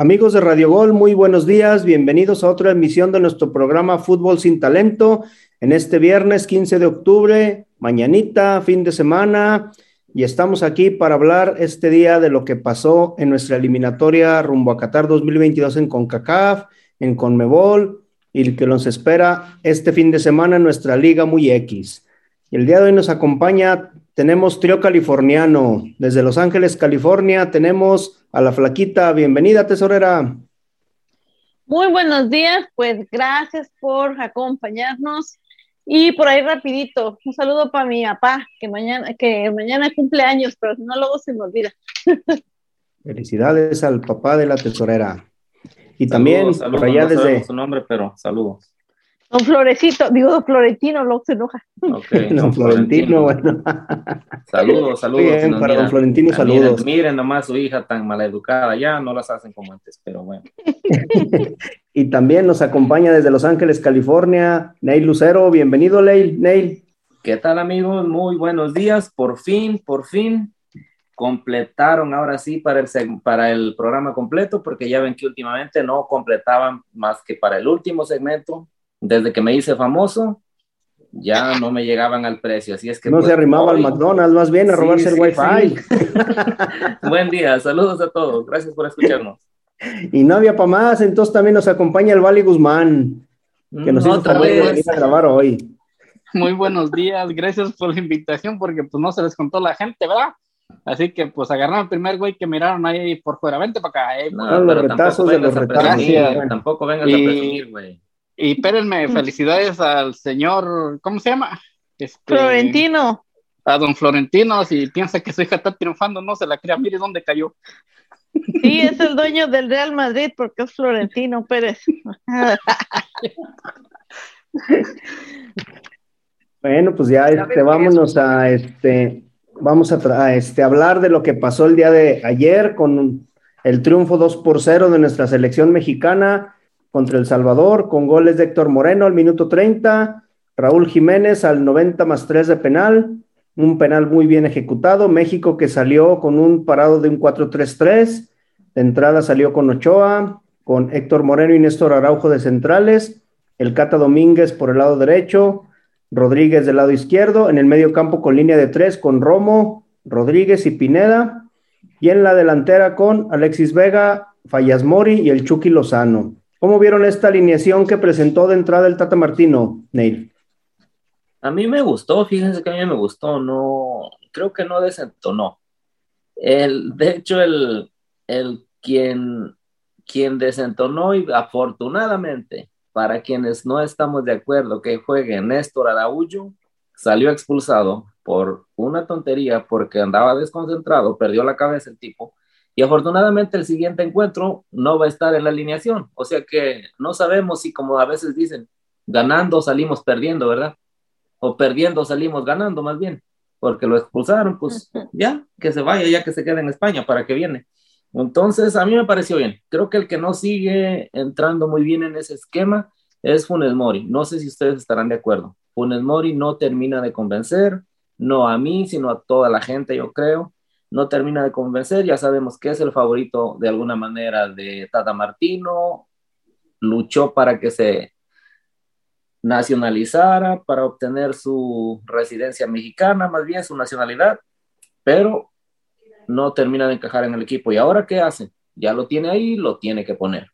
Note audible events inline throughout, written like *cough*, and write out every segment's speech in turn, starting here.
Amigos de Radio Gol, muy buenos días. Bienvenidos a otra emisión de nuestro programa Fútbol sin Talento. En este viernes 15 de octubre, mañanita, fin de semana, y estamos aquí para hablar este día de lo que pasó en nuestra eliminatoria rumbo a Qatar 2022 en CONCACAF, en CONMEBOL, y que nos espera este fin de semana en nuestra Liga Muy X. el día de hoy nos acompaña, tenemos trío californiano. Desde Los Ángeles, California, tenemos a la flaquita. Bienvenida, tesorera. Muy buenos días, pues gracias por acompañarnos. Y por ahí rapidito, un saludo para mi papá, que mañana, que mañana cumple años, pero si no luego se me olvida. *laughs* Felicidades al papá de la tesorera. Y también por allá desde su nombre, pero saludos. Don Florecito, digo Don Florentino, luego se enoja. *laughs* don Florentino, bueno. Saludos, saludos. Bien, para Don Florentino, saludos. Miren, nomás su hija tan maleducada, ya no las hacen como antes, pero bueno. *laughs* y también nos acompaña desde Los Ángeles, California, Neil Lucero. Bienvenido, Neil. Neil. ¿Qué tal, amigos? Muy buenos días. Por fin, por fin, completaron ahora sí para el, para el programa completo, porque ya ven que últimamente no completaban más que para el último segmento desde que me hice famoso, ya no me llegaban al precio. Así es que. No pues, se arrimaba al McDonald's, más bien a robarse el Wi-Fi. *laughs* Buen día, saludos a todos. Gracias por escucharnos. Y no había para más, entonces también nos acompaña el Vali Guzmán, que nos hizo venir a grabar hoy. Muy buenos días, gracias por la invitación, porque pues no se les contó la gente, ¿verdad? Así que pues agarraron el primer güey que miraron ahí por fuera, vente para acá. Eh, no, los retazos de los retazos. Tampoco vengas a presumir, güey. Y espérenme, *laughs* felicidades al señor, ¿cómo se llama? Este, Florentino. A don Florentino, si piensa que su hija está triunfando, no se la crea, mire dónde cayó. Sí, es el dueño del Real Madrid porque es Florentino Pérez. *laughs* bueno, pues ya este, vámonos a este, vamos a, a, este, hablar de lo que pasó el día de ayer con el triunfo 2 por 0 de nuestra selección mexicana contra El Salvador, con goles de Héctor Moreno al minuto 30, Raúl Jiménez al 90 más 3 de penal, un penal muy bien ejecutado, México que salió con un parado de un 4-3-3, de entrada salió con Ochoa, con Héctor Moreno y Néstor Araujo de centrales, el Cata Domínguez por el lado derecho, Rodríguez del lado izquierdo, en el medio campo con línea de tres con Romo, Rodríguez y Pineda, y en la delantera con Alexis Vega, Fallas Mori y el Chucky Lozano. ¿Cómo vieron esta alineación que presentó de entrada el Tata Martino, Neil? A mí me gustó, fíjense que a mí me gustó, no, creo que no desentonó. El, de hecho, el, el quien, quien desentonó y afortunadamente para quienes no estamos de acuerdo que juegue Néstor Araújo, salió expulsado por una tontería porque andaba desconcentrado, perdió la cabeza el tipo y afortunadamente el siguiente encuentro no va a estar en la alineación. O sea que no sabemos si, como a veces dicen, ganando salimos perdiendo, ¿verdad? O perdiendo salimos ganando más bien, porque lo expulsaron, pues ya, que se vaya, ya que se quede en España, ¿para que viene? Entonces, a mí me pareció bien. Creo que el que no sigue entrando muy bien en ese esquema es Funes Mori. No sé si ustedes estarán de acuerdo. Funes Mori no termina de convencer, no a mí, sino a toda la gente, yo creo no termina de convencer, ya sabemos que es el favorito de alguna manera de Tata Martino, luchó para que se nacionalizara, para obtener su residencia mexicana, más bien su nacionalidad, pero no termina de encajar en el equipo. ¿Y ahora qué hace? Ya lo tiene ahí, lo tiene que poner.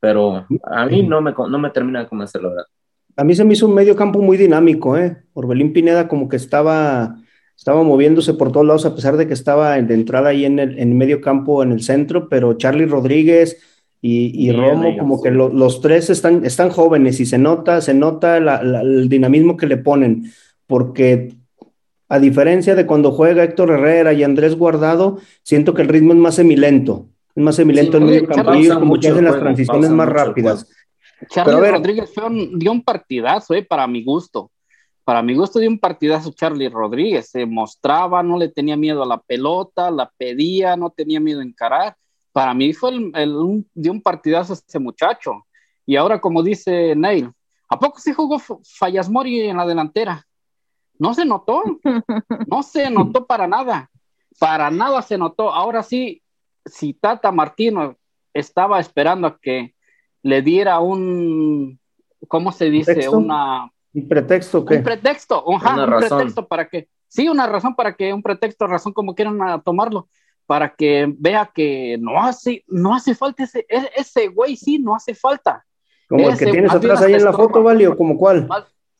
Pero a mí no me, no me termina de convencer, la verdad. A mí se me hizo un medio campo muy dinámico, ¿eh? Orbelín Pineda como que estaba estaba moviéndose por todos lados a pesar de que estaba de entrada ahí en el medio campo en el centro, pero Charlie Rodríguez y, Romo, como que los tres están, están jóvenes y se nota, se nota el dinamismo que le ponen, porque a diferencia de cuando juega Héctor Herrera y Andrés Guardado, siento que el ritmo es más semilento, es más semilento en medio campo, y como que hacen las transiciones más rápidas. Charlie Rodríguez dio un partidazo, eh, para mi gusto para mi gusto dio un partidazo Charlie Rodríguez, se mostraba, no le tenía miedo a la pelota, la pedía, no tenía miedo a encarar. Para mí fue el, un, dio un partidazo ese muchacho. Y ahora, como dice Neil, ¿a poco se jugó Fallas Mori en la delantera? No se notó, no se notó para nada, para nada se notó. Ahora sí, si Tata Martino estaba esperando a que le diera un, ¿cómo se dice? Una... ¿Un pretexto qué? Un pretexto, un pretexto para que, sí, una razón para que, un pretexto, razón como quieran tomarlo, para que vea que no hace, no hace falta ese, e, ese güey, sí, no hace falta. Como el que tienes atrás ahí en la foto, Valio, como cuál.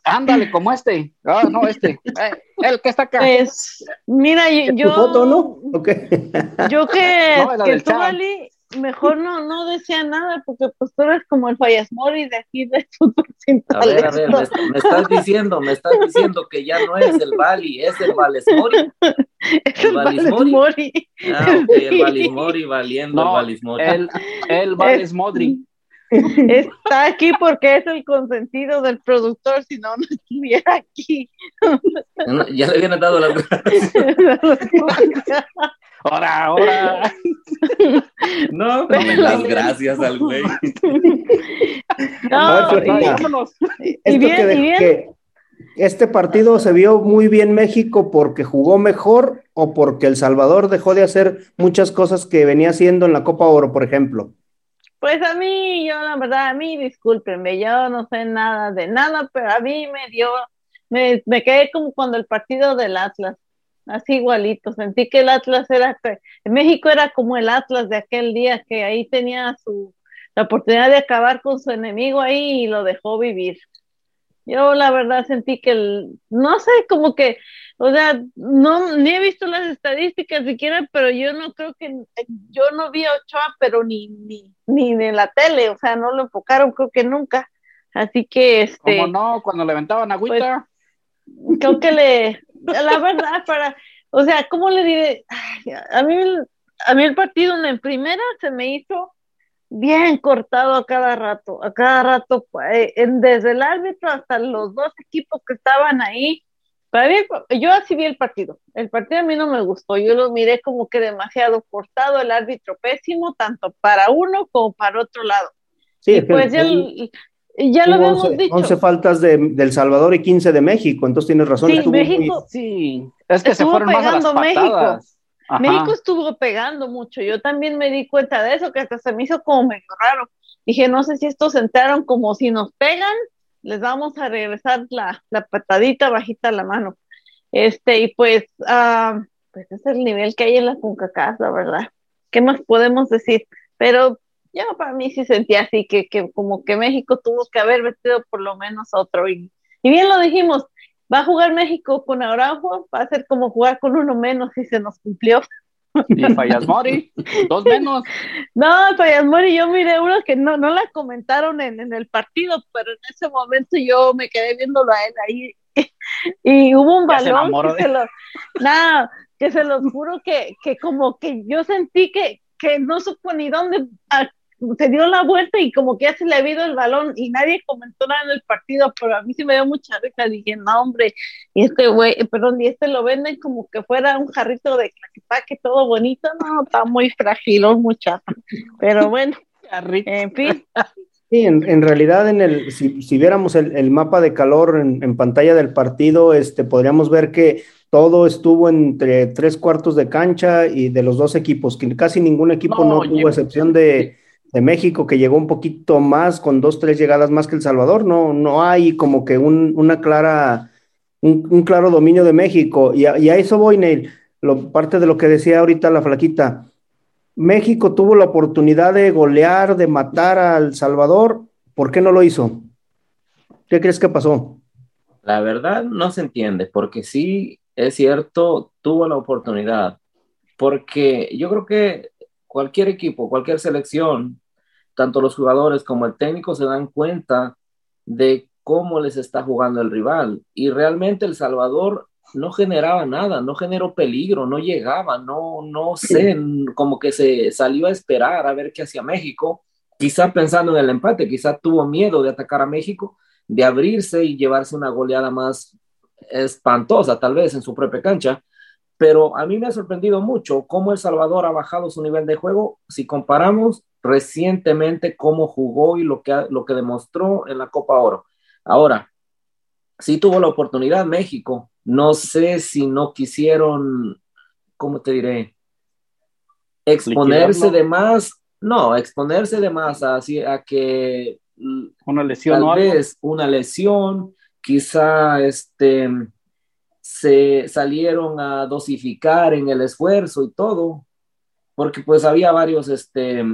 Ándale, como este. Ah, no, este. Eh, el que está acá. Pues, mira, yo. ¿Tu foto, no? Yo que, *laughs* que tú, Vali, mejor no, no decía nada, porque pues tú eres como el Fallasmori de aquí de fútbol sin A ver, a ver, me, estás diciendo, me estás diciendo que ya no es el Bali, es el Valesmori. *laughs* Es el, Valesmori. Ah, *laughs* ok, el Valismori valiendo el Valismori. El, el *laughs* Valesmodri. Está aquí porque es el consentido del productor, si no, no estuviera aquí. ya le habían dado las gracias. Ahora, ahora. *laughs* No, no me das gracias al güey. *laughs* No, y, bien, que, este partido se vio muy bien México porque jugó mejor o porque El Salvador dejó de hacer muchas cosas que venía haciendo en la Copa Oro, por ejemplo. Pues a mí, yo la verdad, a mí, discúlpenme, yo no sé nada de nada, pero a mí me dio, me, me quedé como cuando el partido del Atlas, así igualito, sentí que el Atlas era, México era como el Atlas de aquel día, que ahí tenía su, la oportunidad de acabar con su enemigo ahí y lo dejó vivir. Yo la verdad sentí que, el, no sé, como que o sea, no, ni he visto las estadísticas siquiera, pero yo no creo que, yo no vi a Ochoa, pero ni, ni, ni en la tele, o sea, no lo enfocaron, creo que nunca. Así que, este. ¿Cómo no? Cuando le aventaban agüita. Pues, creo que le, la verdad, para, o sea, ¿cómo le diré? A mí, a mí el partido en primera se me hizo bien cortado a cada rato, a cada rato, eh, desde el árbitro hasta los dos equipos que estaban ahí para mí, yo así vi el partido. El partido a mí no me gustó. Yo lo miré como que demasiado cortado, el árbitro pésimo, tanto para uno como para otro lado. Sí, pues ya, ya lo habíamos dicho. 11 faltas de, del Salvador y 15 de México, entonces tienes razón. Sí, México. Sí, es que se fueron pegando más México. México estuvo pegando mucho. Yo también me di cuenta de eso, que hasta se me hizo como medio raro. Dije, no sé si estos entraron como si nos pegan les vamos a regresar la, patadita bajita a la mano. Este, y pues, uh, pues es el nivel que hay en la CONCACAF, la verdad. ¿Qué más podemos decir? Pero yo para mí sí sentía así, que, que como que México tuvo que haber vestido por lo menos otro. Y, y bien lo dijimos, va a jugar México con Araujo, va a ser como jugar con uno menos y se nos cumplió. Y Fallas Mori, dos menos. No, Fallas Mori, yo miré uno que no, no la comentaron en, en, el partido, pero en ese momento yo me quedé viéndolo a él ahí. *laughs* Y hubo un balón que se, lo, nada, que se los juro que, que como que yo sentí que, que no supo ni dónde se dio la vuelta y como que ya se le ha habido el balón y nadie comentó nada en el partido, pero a mí sí me dio mucha risa. Dije, no, hombre, y este güey, perdón, y este lo venden como que fuera un jarrito de que todo bonito. No, está muy frágil, muchacho. Pero bueno, *laughs* en fin. Sí, en, realidad, en el, si, si viéramos el, el, mapa de calor en, en, pantalla del partido, este, podríamos ver que todo estuvo entre tres cuartos de cancha y de los dos equipos, que casi ningún equipo no, tuvo excepción de, de México, que llegó un poquito más, con dos, tres llegadas más que El Salvador, no, no hay como que un, una clara, un, claro dominio de México. Y a, y a eso voy, Neil, lo, parte de lo que decía ahorita la flaquita. México tuvo la oportunidad de golear, de matar a El Salvador, ¿por qué no lo hizo? ¿Qué crees que pasó? La verdad no se entiende, porque sí, es cierto, tuvo la oportunidad, porque yo creo que cualquier equipo, cualquier selección, tanto los jugadores como el técnico se dan cuenta de cómo les está jugando el rival. Y realmente El Salvador no generaba nada, no generó peligro, no llegaba, no, no sé, como que se salió a esperar a ver qué hacía México, quizá pensando en el empate, quizá tuvo miedo de atacar a México, de abrirse y llevarse una goleada más espantosa, tal vez en su propia cancha, pero a mí me ha sorprendido mucho cómo El Salvador ha bajado su nivel de juego si comparamos recientemente cómo jugó y lo que, lo que demostró en la Copa Oro. Ahora, sí tuvo la oportunidad México, no sé si no quisieron, ¿cómo te diré? Exponerse de más No, exponerse de más a, a que una lesión tal vez una lesión, quizá este se salieron a dosificar en el esfuerzo y todo, porque pues había varios este,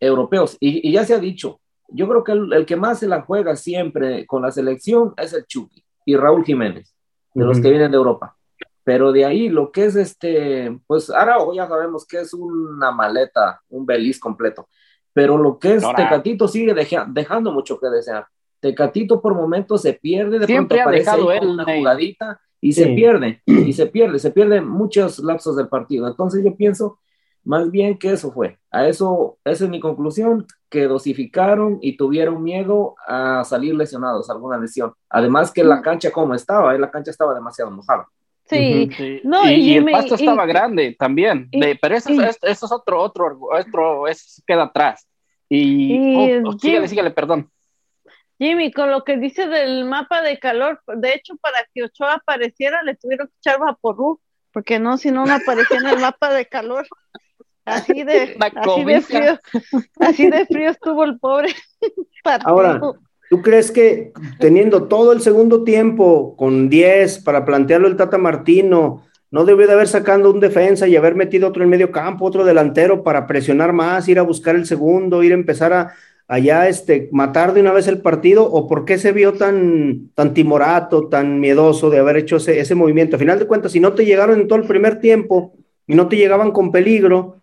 europeos. Y, ya se ha dicho, yo creo que el, que más se la juega siempre con la selección es el Chucky y Raúl Jiménez, de los que vienen de Europa. Pero de ahí lo que es este, pues ahora ya sabemos que es una maleta, un beliz completo. Pero lo que es Tecatito sigue dejando mucho que desear. Tecatito por momentos se pierde, de Siempre pronto aparece ha dejado una jugadita y se pierde, y se *clears throat* pierde, se pierden muchos lapsos del partido. Entonces yo pienso más bien que eso fue. A eso, esa es mi conclusión, que dosificaron y tuvieron miedo a salir lesionados, alguna lesión. Además que la cancha como estaba, ¿eh? la cancha estaba demasiado mojada. Sí, No, y, el pasto estaba grande también, pero eso, es otro, otro, otro, eso queda atrás. Y, oh, oh, sígale, sígale, perdón. Jimmy, con lo que dice del mapa de calor, de hecho, para que Ochoa apareciera, le tuvieron que echar vaporú, porque no, si no, no aparecía en el mapa de calor. Así *laughs* de, así de frío, así de frío estuvo el pobre. *laughs* Ahora, ¿tú crees que teniendo todo el segundo tiempo con 10 para plantearlo el Tata Martino, no debió de haber sacado un defensa y haber metido otro en medio campo, otro delantero para presionar más, ir a buscar el segundo, ir a empezar a allá este matar de una vez el partido o por qué se vio tan tan timorato, tan miedoso de haber hecho ese, ese movimiento? A final de cuentas, si no te llegaron en todo el primer tiempo y no te llegaban con peligro,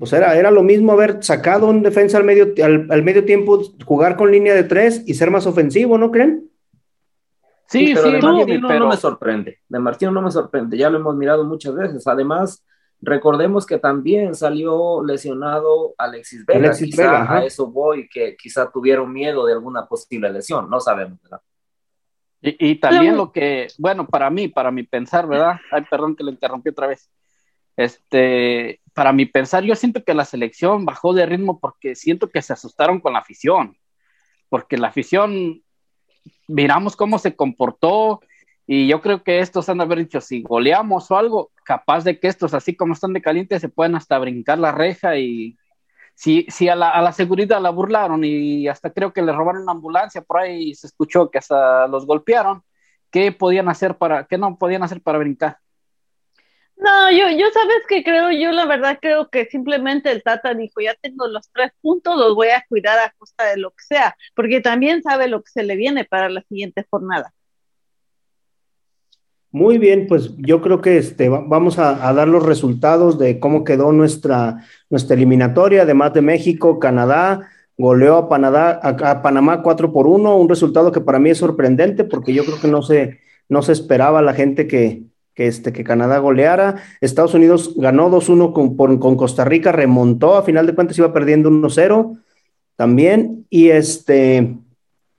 pues era, era lo mismo haber sacado un defensa al medio, al, medio tiempo, jugar con línea de tres y ser más ofensivo, ¿no creen? Sí, pero de Martino no me sorprende. De Martino no me sorprende. Ya lo hemos mirado muchas veces. Además, recordemos que también salió lesionado Alexis Vega. Alexis Vega a eso voy, que quizá tuvieron miedo de alguna posible lesión. No sabemos, ¿verdad? Y, y también lo que, bueno, para mí, para mi pensar, ¿verdad? Ay, perdón que lo interrumpí otra vez. Este, para mi pensar, yo siento que la selección bajó de ritmo porque siento que se asustaron con la afición, porque la afición, miramos cómo se comportó y yo creo que estos han de haber dicho, si goleamos o algo, capaz de que estos, así como están de caliente, se pueden hasta brincar la reja y si, si a, la, a la seguridad la burlaron y hasta creo que le robaron una ambulancia, por ahí se escuchó que hasta los golpearon, ¿qué podían hacer para, qué no podían hacer para brincar? No, yo, yo sabes que creo, yo la verdad creo que simplemente el Tata dijo, ya tengo los tres puntos, los voy a cuidar a costa de lo que sea, porque también sabe lo que se le viene para la siguiente jornada. Muy bien, pues yo creo que este, vamos a, dar los resultados de cómo quedó nuestra, nuestra eliminatoria, además de México, Canadá, goleó a, Panamá, a, Panamá 4 por 1, un resultado que para mí es sorprendente porque yo creo que no se, no se esperaba la gente que, que, este, que Canadá goleara. Estados Unidos ganó 2-1 con, con, Costa Rica, remontó, a final de cuentas iba perdiendo 1-0 también. Y, este,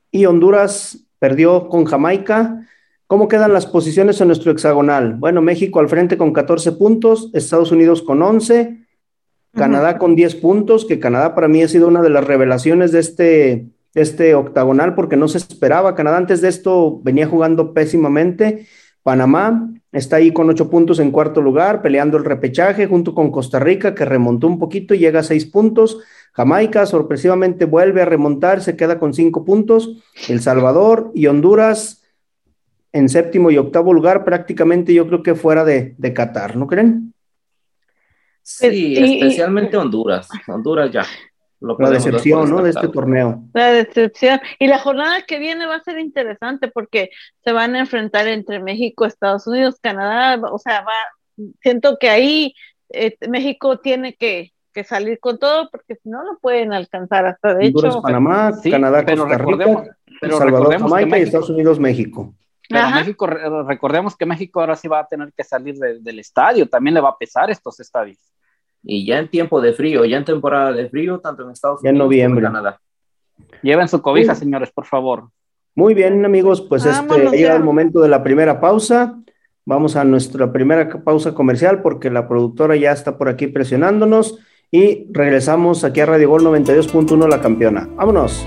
y Honduras perdió con Jamaica. ¿Cómo quedan las posiciones en nuestro hexagonal? Bueno, México al frente con 14 puntos, Estados Unidos con 11, Canadá con 10 puntos, que Canadá para mí ha sido una de las revelaciones de este, este octagonal porque no se esperaba. Canadá antes de esto venía jugando pésimamente. Panamá Está ahí con ocho puntos en cuarto lugar, peleando el repechaje junto con Costa Rica, que remontó un poquito y llega a seis puntos. Jamaica sorpresivamente vuelve a remontar, se queda con cinco puntos. El Salvador y Honduras en séptimo y octavo lugar, prácticamente yo creo que fuera de, de Qatar, ¿no creen? Sí, especialmente Honduras. Honduras ya la decepción, ¿no? De este torneo. La decepción. Y la jornada que viene va a ser interesante porque se van a enfrentar entre México, Estados Unidos, Canadá, o sea, va, siento que ahí eh, México tiene que, salir con todo porque si no lo pueden alcanzar hasta de hecho. Panamá, Canadá, Costa Rica, pero Salvador, Jamaica y Estados Unidos, México. Pero México, recordemos que México ahora sí va a tener que salir del estadio, también le va a pesar estos estadios y ya en tiempo de frío, ya en temporada de frío, tanto en Estados Unidos como en Canadá. Lleven su cobija, señores, por favor. Muy bien, amigos, pues este llega el momento de la primera pausa. Vamos a nuestra primera pausa comercial porque la productora ya está por aquí presionándonos y regresamos aquí a Radio Gol 92.1 La Campeona. Vámonos.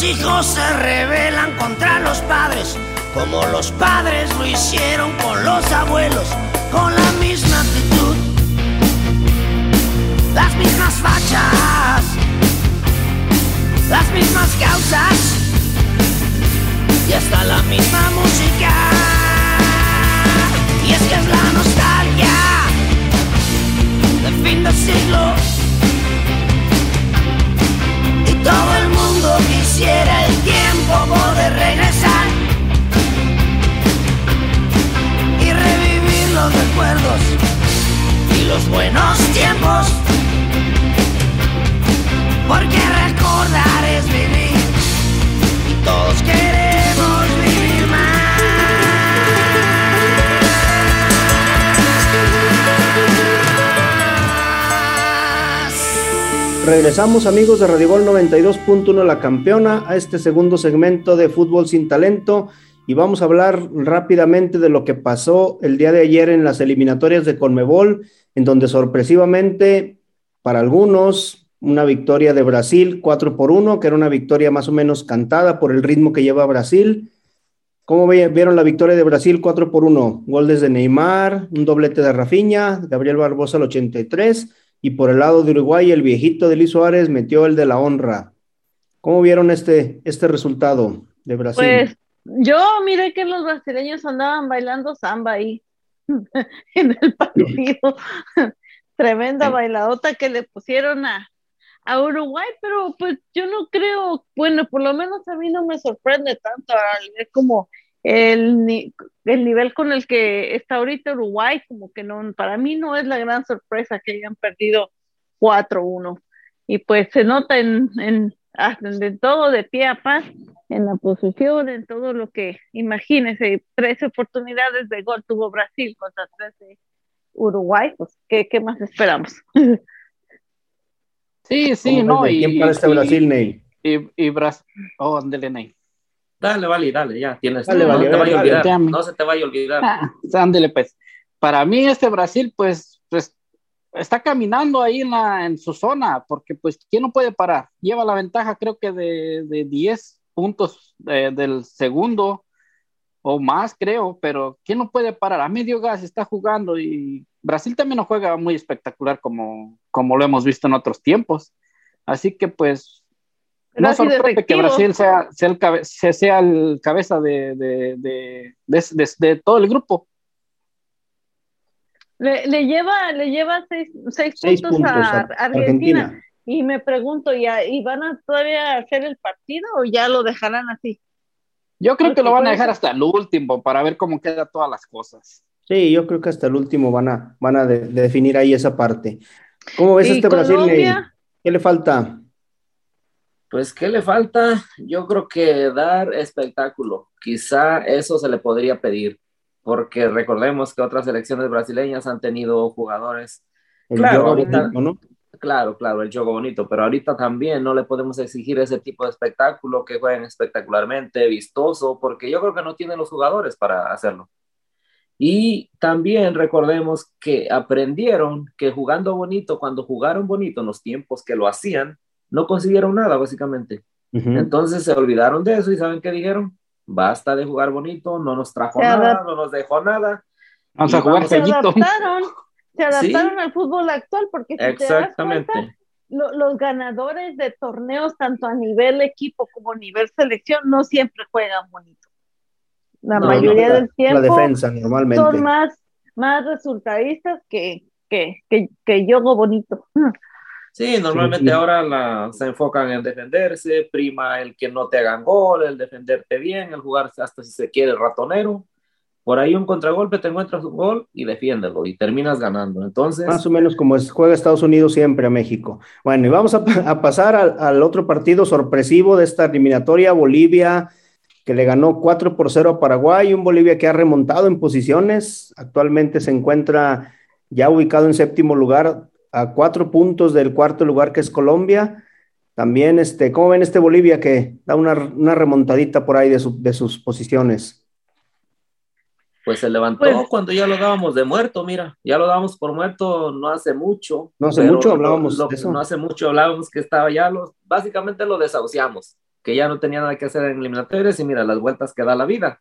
Los hijos se rebelan contra los padres, como los padres lo hicieron con los abuelos, con la misma actitud, las mismas fachas, las mismas causas y hasta la misma música. Y es que es la nostalgia de fin de siglo. Regresamos amigos de Radio Gol 92.1 La Campeona a este segundo segmento de Fútbol sin Talento y vamos a hablar rápidamente de lo que pasó el día de ayer en las eliminatorias de Conmebol, en donde sorpresivamente para algunos una victoria de Brasil 4 por 1, que era una victoria más o menos cantada por el ritmo que lleva Brasil. ¿Cómo vieron la victoria de Brasil 4 por 1? Goles de Neymar, un doblete de Rafinha, Gabriel Barbosa al 83 y por el lado de Uruguay el viejito de Luis Suárez metió el de la honra. ¿Cómo vieron este, este resultado de Brasil? Pues yo miré que los brasileños andaban bailando samba ahí *laughs* en el partido. *laughs* Tremenda bailadota que le pusieron a, a Uruguay, pero pues yo no creo, bueno, por lo menos a mí no me sorprende tanto al ver como el, ni- el nivel con el que está ahorita Uruguay, como que no, para mí no es la gran sorpresa que hayan perdido 4-1. Y pues se nota en, en, de todo de pie a paz en la posición, en todo lo que, imagínense, 13 oportunidades de gol tuvo Brasil contra 13 Uruguay, pues, ¿qué, qué más esperamos? *laughs* Sí, sí, no. Y, ¿Quién para este Brasil, Neil? Y, y Brasil, oh, ándele, Neil. Dale, vale, dale, ya tienes. Dale, no, vale, te vaya a dale, olvidar, no se te vaya a olvidar. Ah, ándele, pues. Para mí, este Brasil, pues, pues está caminando ahí en, la, en su zona, porque pues, ¿quién no puede parar? Lleva la ventaja, creo que de, de 10 puntos eh, del segundo o más, creo, pero ¿quién no puede parar? A medio gas está jugando y Brasil también no juega muy espectacular como, como lo hemos visto en otros tiempos. Así que pues no sorprende que. Brasil sea, sea, el, cabe- sea- sea el cabeza de, de, de, de- de- de todo el grupo. Le, le lleva, le lleva seis, seis Seis puntos, puntos a, a Argentina. Argentina. Y me pregunto, ¿ya, ¿y van a todavía hacer el partido o ya lo dejarán así? Yo creo que lo van a dejar hasta el último para ver cómo quedan todas las cosas. Sí, yo creo que hasta el último van a, van a de- de definir ahí esa parte. ¿Cómo ves ¿Y este Brasil? Colombia? ¿Qué le falta? Pues, ¿qué le falta? Yo creo que dar espectáculo. Quizá eso se le podría pedir, porque recordemos que otras selecciones brasileñas han tenido jugadores, El Claro, juego ahorita- bonito, ¿no? claro, claro, el juego bonito, pero ahorita también no le podemos exigir ese tipo de espectáculo, que jueguen espectacularmente, vistoso, porque yo creo que no tienen los jugadores para hacerlo. Y también recordemos que aprendieron que jugando bonito, cuando jugaron bonito en los tiempos que lo hacían, no consiguieron nada, básicamente. Ujú. Entonces se olvidaron de eso y ¿saben qué dijeron? Basta de jugar bonito, no nos trajo Se nada, no nos dejó nada. Vamos a jugar Se adaptaron, se Sí. adaptaron al fútbol actual porque si te das Exactamente. cuenta, lo- los ganadores de torneos, tanto a nivel equipo como a nivel selección, no siempre juegan bonito. La No, mayoría la, del la tiempo defensa normalmente. son más, más resultadistas que, que, que, que yogo bonito. Sí, normalmente sí. ahora la- se enfocan en defenderse, prima el que no te hagan gol, el defenderte bien, el jugar hasta si se quiere ratonero. Por ahí un contragolpe te encuentras un gol y defiéndelo y terminas ganando. Entonces, Más o menos como es, juega Estados Unidos siempre a México. Bueno, y vamos a pasar al, al otro partido sorpresivo de esta eliminatoria, Bolivia, que le ganó 4 por 0 a Paraguay, un Bolivia que ha remontado en posiciones, actualmente se encuentra ya ubicado en séptimo lugar a cuatro puntos del cuarto lugar que es Colombia. También, este, ¿cómo ven este Bolivia que da una, una remontadita por ahí de, su- de sus posiciones? pues se levantó Pues- cuando ya lo dábamos de muerto, mira, ya lo dábamos por muerto no hace mucho. No hace mucho lo- hablábamos lo- de eso. No hace mucho hablábamos que estaba ya, los, básicamente lo desahuciamos, que ya no tenía nada que hacer en eliminatorias y mira las vueltas que da la vida.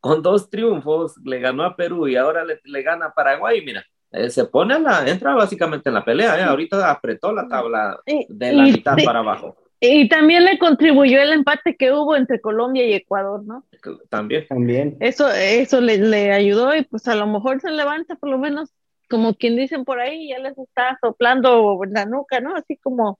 Con dos triunfos le ganó a Perú y ahora le, le gana a Paraguay, mira, eh, se pone a la, entra básicamente en la pelea, eh, ahorita apretó la tabla de la y- mitad y- para abajo. y también le contribuyó el empate que hubo entre Colombia y Ecuador, ¿no? También. También. Eso, eso le, le ayudó y pues a lo mejor se levanta por lo menos, como quien dicen por ahí, ya les está soplando la nuca, ¿no? Así como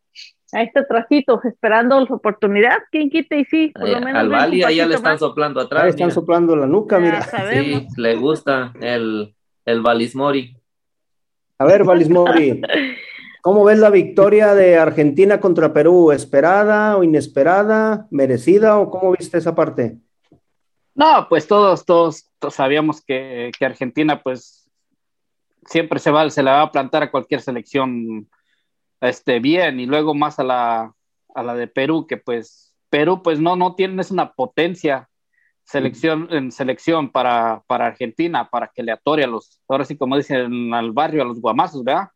a este tracito, esperando la oportunidad, quien quite y sí, por lo Eh, menos. al Bali allá le están más. soplando Ahí atrás. están mira. soplando la nuca, Ya mira. sabemos. Sí, le gusta el, el Balismori. A ver, Valismori, ¿cómo ves la victoria de Argentina contra Perú? ¿Esperada o inesperada? ¿Merecida o cómo viste esa parte? No, pues todos, todos, todos sabíamos que, que Argentina, pues siempre se va, se la va a plantar a cualquier selección este, bien, y luego más a la, a la de Perú, que pues Perú, pues no, no tiene, es una potencia selección, en selección para, para Argentina, para que le atore a los, ahora sí como dicen al barrio, a los guamazos, ¿verdad?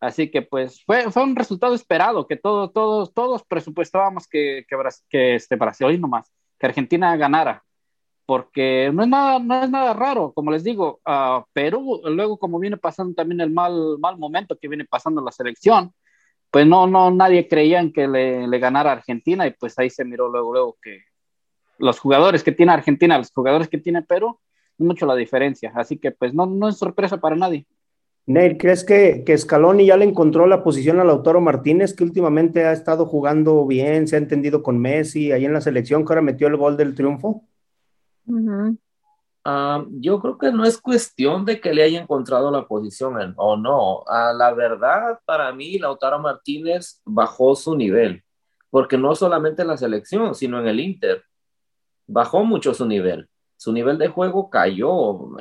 Así que pues fue, fue un resultado esperado, que todos, todos, todos presupuestábamos que, que, que este Brasil, hoy nomás, que Argentina ganara porque no es nada, no es nada raro, como les digo, a Perú, luego como viene pasando también el mal, mal momento que viene pasando la selección, pues no, no, nadie creía en que le, le ganara Argentina y pues ahí se miró luego, luego que los jugadores que tiene Argentina, los jugadores que tiene Perú, es mucho la diferencia, así que pues no, no es sorpresa para nadie. Neil, ¿crees que, que Scaloni ya le encontró la posición a Lautaro Martínez, que últimamente ha estado jugando bien, se ha entendido con Messi, ahí en la selección, que ahora metió el gol del triunfo? Ah, yo creo que no es cuestión de que le haya encontrado la posición en- o no. Ah, la verdad, para mí, Lautaro Martínez bajó su nivel. porque no solamente en la selección, sino en el Inter. Bajó mucho su nivel. Su nivel de juego cayó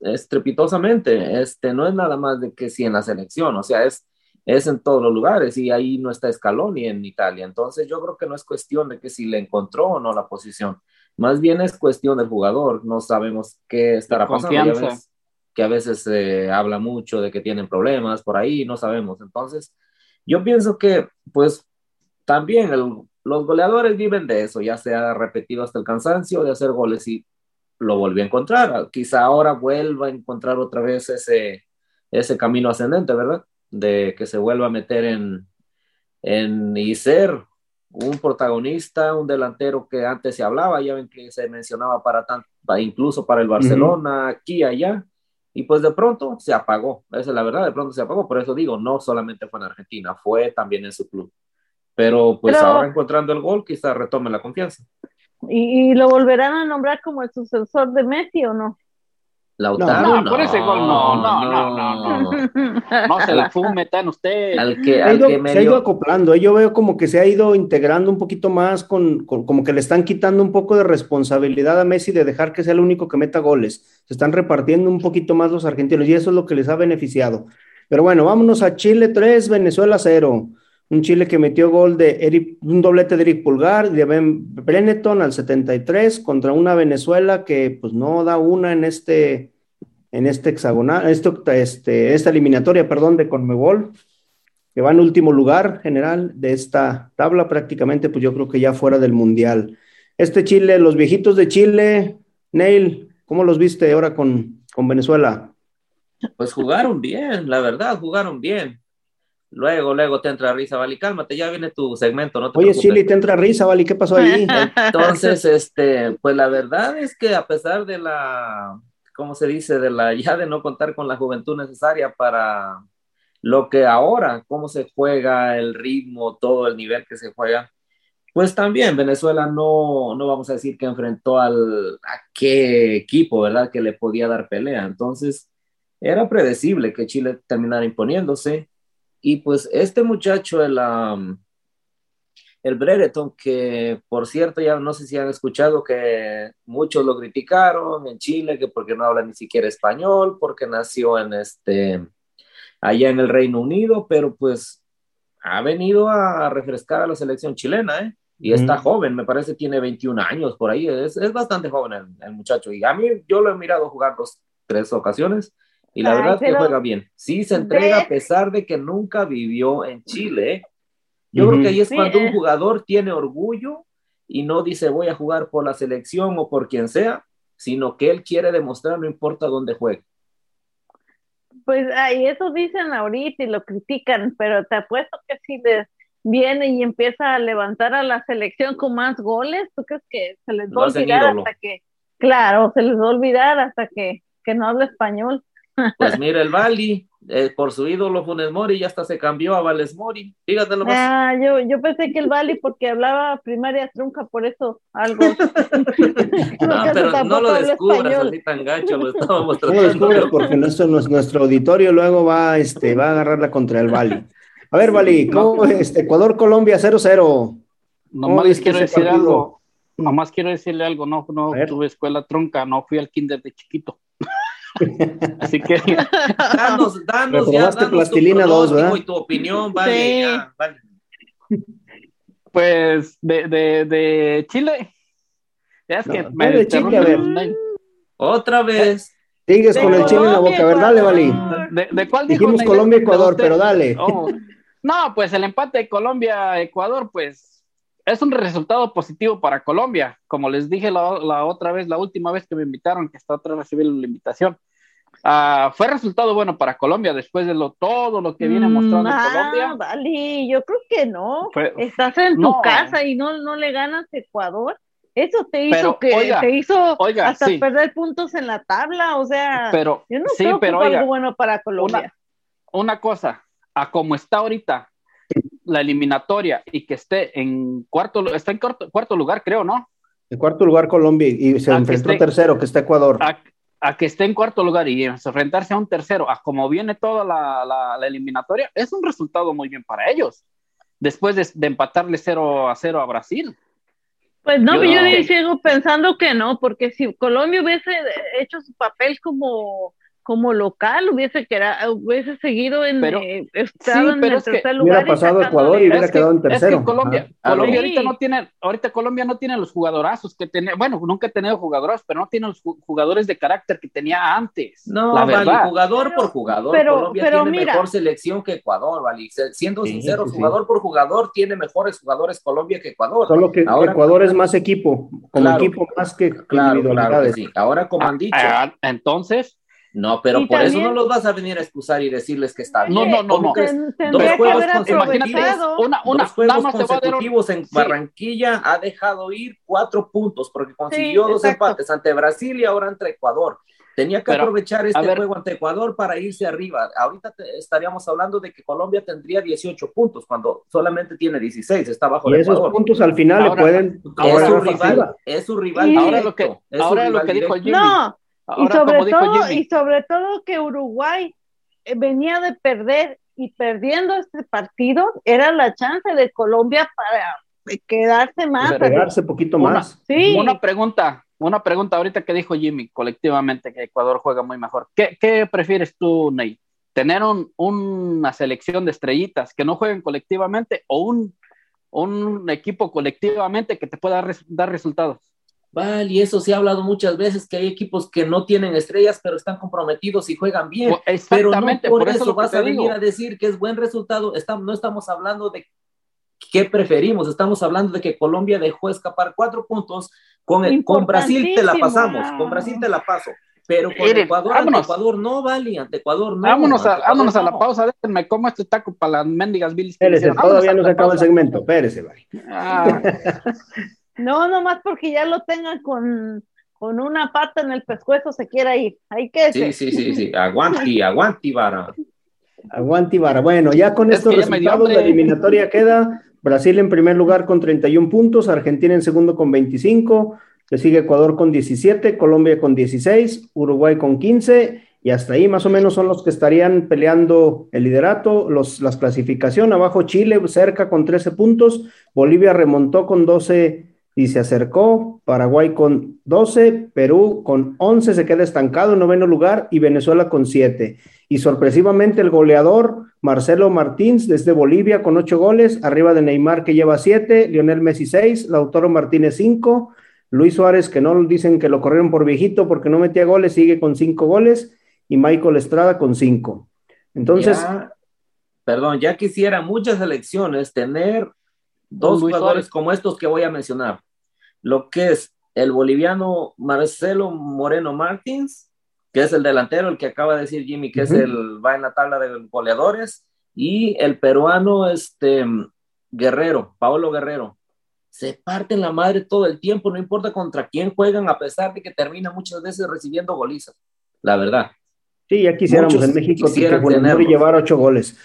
estrepitosamente. Este, no es nada más de que si en la selección, o sea, es, es en todos los lugares y ahí no está Scaloni en Italia. Entonces yo creo que no es cuestión de que si le encontró o no la posición. Más bien es cuestión del jugador. No sabemos qué estará pasando. que a veces se habla mucho de que tienen problemas por ahí, no sabemos. Entonces, yo pienso que, pues, también los goleadores viven de eso, ya se ha repetido hasta el cansancio de hacer goles y lo volvió a encontrar. Quizá ahora vuelva a encontrar otra vez ese, ese camino ascendente, ¿verdad? De que se vuelva a meter en, en y ser un protagonista, un delantero que antes se hablaba, ya ven que se mencionaba para tanto, incluso para el Barcelona, aquí y allá, y pues de pronto se apagó, esa es la verdad, de pronto se apagó, por eso digo, no solamente fue en Argentina, fue también en su club. Pero pues ahora encontrando el gol, quizá retome la confianza. ¿Y, lo volverán a nombrar como el sucesor de Messi o no? Lautaro, no, por ese gol no, no, no, no, no, no, se la fume tan usted. Al que, al que Se ha ido acoplando, ¿eh? yo veo como que se ha ido integrando un poquito más con, con, como que le están quitando un poco de responsabilidad a Messi de dejar que sea el único que meta goles. Se están repartiendo un poquito más los argentinos y eso es lo que les ha beneficiado. Pero bueno, vámonos a Chile 3, Venezuela 0 un Chile que metió gol de un doblete de Eric Pulgar, de Ben Brenneton al 73 contra una Venezuela que pues no da una en este en este hexagonal, este, este, esta eliminatoria, perdón, de Conmebol, que va en último lugar general de esta tabla, prácticamente, pues yo creo que ya fuera del Mundial. Este Chile, los viejitos de Chile, Neil, ¿cómo los viste ahora con, con Venezuela? Pues jugaron bien, la verdad, jugaron bien. Luego, luego te entra risa, Vali, cálmate, ya viene tu segmento, no te Oye, Chile, te entra risa, Vali, ¿qué pasó *laughs* ahí? Entonces, este, pues la verdad es que a pesar de la, ¿cómo se dice? De la, ya de no contar con la juventud necesaria para lo que ahora, cómo se juega, el ritmo, todo el nivel que se juega, pues también Venezuela no, no vamos a decir que enfrentó al, a qué equipo, ¿verdad? Que le podía dar pelea. Entonces, era predecible que Chile terminara imponiéndose y pues este muchacho, el, el Brereton, que por cierto, ya no sé si han escuchado que muchos lo criticaron en Chile, que porque no habla ni siquiera español, porque nació en este, allá en el Reino Unido, pero pues ha venido a refrescar a la selección chilena, ¿eh? Y está joven, me parece tiene 21 años por ahí, es, es bastante joven el, el, muchacho. Y a mí yo lo he mirado jugar dos, tres ocasiones y la verdad que juega bien. Sí, se entrega a pesar de que nunca vivió en Chile. Yo creo que ahí es cuando un eh. jugador tiene orgullo y no dice voy a jugar por la selección o por quien sea, sino que él quiere demostrar no importa dónde juegue. Pues ahí eso dicen ahorita y lo critican, pero te apuesto que si les viene y empieza a levantar a la selección con más goles, ¿tú crees que se les va a olvidar hasta que, claro, se les va a olvidar hasta que, que no habla español? Pues mira, el *laughs* Bali, eh, por su ídolo Funes Mori, ya hasta se cambió a Vales Mori. Fíjate más. Ah, yo, yo pensé que el Bali, porque hablaba primaria trunca, por eso algo. *laughs* no, pero no lo descubras así tan gacho, lo estábamos tratando. *laughs* No lo descubres porque nuestro, nuestro auditorio luego va, este, va a agarrarla contra el Bali. A ver, Bali, ¿cómo este, Ecuador-Colombia 0-0? Nomás quiero decir algo. Nomás quiero decirle algo. No, no tuve escuela trunca, no fui al kinder de chiquito. Así que *laughs* danos, danos, ya, danos plastilina tu 2, ¿verdad? y tu opinión, vale, ya, vale. Pues de, de, de Chile. Ya es no, que me de Chile, a ver. Otra vez. Sigues con el Chile en la boca, a ver, dale, Vali. ¿De, de cuál dijo? Dijimos Colombia-Ecuador, pero dale. Oh. No, pues el empate de Colombia-Ecuador, pues es un resultado positivo para Colombia. Como les dije la, la, otra vez, la última vez que me invitaron, que está otra vez recibir la invitación. Uh, fue resultado bueno para Colombia después de lo todo lo que viene mostrando mm, Colombia. Vale, yo creo que no. Fue, Estás en tu casa y no, no le ganas a Ecuador. Eso te hizo pero, que oiga, te hizo oiga, hasta sí. perder puntos en la tabla, o sea, pero, yo no sí, creo pero, que fue oiga, algo bueno para Colombia. Una, una cosa, a como está ahorita la eliminatoria y que esté en cuarto, está en cuarto, cuarto lugar, creo, ¿no? En cuarto lugar Colombia y se A que enfrentó esté- tercero, que está Ecuador. a, a que esté en cuarto lugar y enfrentarse a un tercero, a como viene toda la, la- la eliminatoria, es un resultado muy bien para ellos. después de, empatarle 0 a 0 a Brasil. Pues no, yo, yo sigo pensando que no, porque si Colombia hubiese hecho su papel como como local hubiese, hubiese seguido en eh, estado en el tercer lugar. Hubiera pasado Ecuador y hubiera quedado en tercero. Es que Colombia, Colombia ahorita no tiene, ahorita Colombia no tiene los jugadorazos que tenía, bueno, nunca ha tenido jugadorazos, pero no tiene los jugadores de carácter que tenía antes. No, la verdad. jugador por jugador, Colombia tiene mejor selección que Ecuador, ¿vale? Siendo sincero, jugador por jugador tiene mejores jugadores Colombia que Ecuador. Solo que Ecuador es más equipo, como equipo más que claro, claro sí. Ahora, como han ah, dicho. Ah, entonces, no, pero por eso no los vas a venir a excusar y decirles que está bien. No, no, no, no. Dos juegos consecutivos, una, una, dos juegos consecutivos en Barranquilla ha dejado ir cuatro puntos porque consiguió dos empates ante Brasil y ahora ante Ecuador. Tenía que aprovechar este juego ante Ecuador para irse arriba. Ahorita estaríamos hablando de que Colombia tendría 18 puntos cuando solamente tiene 16, está bajo y esos puntos al final le pueden. Es su rival, es su rival. Ahora lo que, ahora lo que dijo Jimmy. No, y sobre, todo, y sobre todo que Uruguay eh, venía de perder y perdiendo este partido era la chance de Colombia para quedarse más. Quedarse poquito más. Una, sí. una pregunta, una pregunta ahorita que dijo Jimmy, colectivamente que Ecuador juega muy mejor. ¿Qué, qué prefieres tú, Ney? ¿Tener un, una selección de estrellitas que no jueguen colectivamente o un, un equipo colectivamente que te pueda dar resultados? Vale, y eso se ha hablado muchas veces, que hay equipos que no tienen estrellas, pero están comprometidos y juegan bien. Exactamente, pero no por, eso, vas a venir a decir que es buen resultado. No estamos hablando de qué preferimos, estamos hablando de que Colombia dejó escapar cuatro puntos, con, el, con Brasil te la pasamos, con Brasil te la paso. Pero con Ecuador, ante Ecuador no, vale, ante Ecuador no. Vámonos a, vámonos a la pausa, déjenme como este taco para las mendigas bilis. Espérese, todavía no se acaba el segmento, espérese, vale. Ah. *laughs* No, nomás porque ya lo tengan con, con una pata en el pescuezo se quiera ir. Hay que Sí, sí, sí, sí. Aguanti, *laughs* aguanti, vara. Aguanti, vara. Bueno, ya con estos resultados la eliminatoria queda Brasil en primer lugar con 31 puntos, Argentina en segundo con 25, le sigue Ecuador con 17, Colombia con 16, Uruguay con 15 y hasta ahí más o menos son los que estarían peleando el liderato, los, las clasificación, abajo Chile cerca con 13 puntos, Bolivia remontó con 12 y se acercó Paraguay con 12, Perú con 11 se queda estancado en noveno lugar y Venezuela con 7. Y sorpresivamente el goleador Marcelo Martínez desde Bolivia con 8 goles, arriba de Neymar que lleva 7, Lionel Messi 6, Lautaro Martínez 5, Luis Suárez que no dicen que lo corrieron por viejito porque no metía goles, sigue con 5 goles y Michael Estrada con 5. Entonces... perdón, ya quisiera muchas elecciones tener dos jugadores como estos que voy a mencionar. Lo que es el boliviano Marcelo Moreno Martins, que es el delantero, el que acaba de decir Jimmy, que es el, va en la tabla de goleadores, y el peruano este, Guerrero, Paolo Guerrero. Se parten la madre todo el tiempo, no importa contra quién juegan, a pesar de que termina muchas veces recibiendo golizas, la verdad. Sí, ya quisiéramos en México que y llevar ocho goles.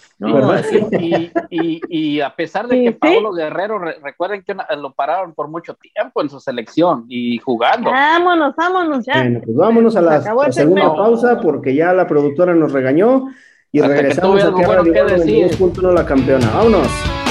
y, a pesar de *laughs* que Pablo Guerrero, recuerden que lo pararon por mucho tiempo en su selección y jugando. Vámonos, vámonos ya. Bueno, pues vámonos a la, segunda pausa porque ya la productora nos regañó y regresamos a bueno que decir. la campeona. Vámonos.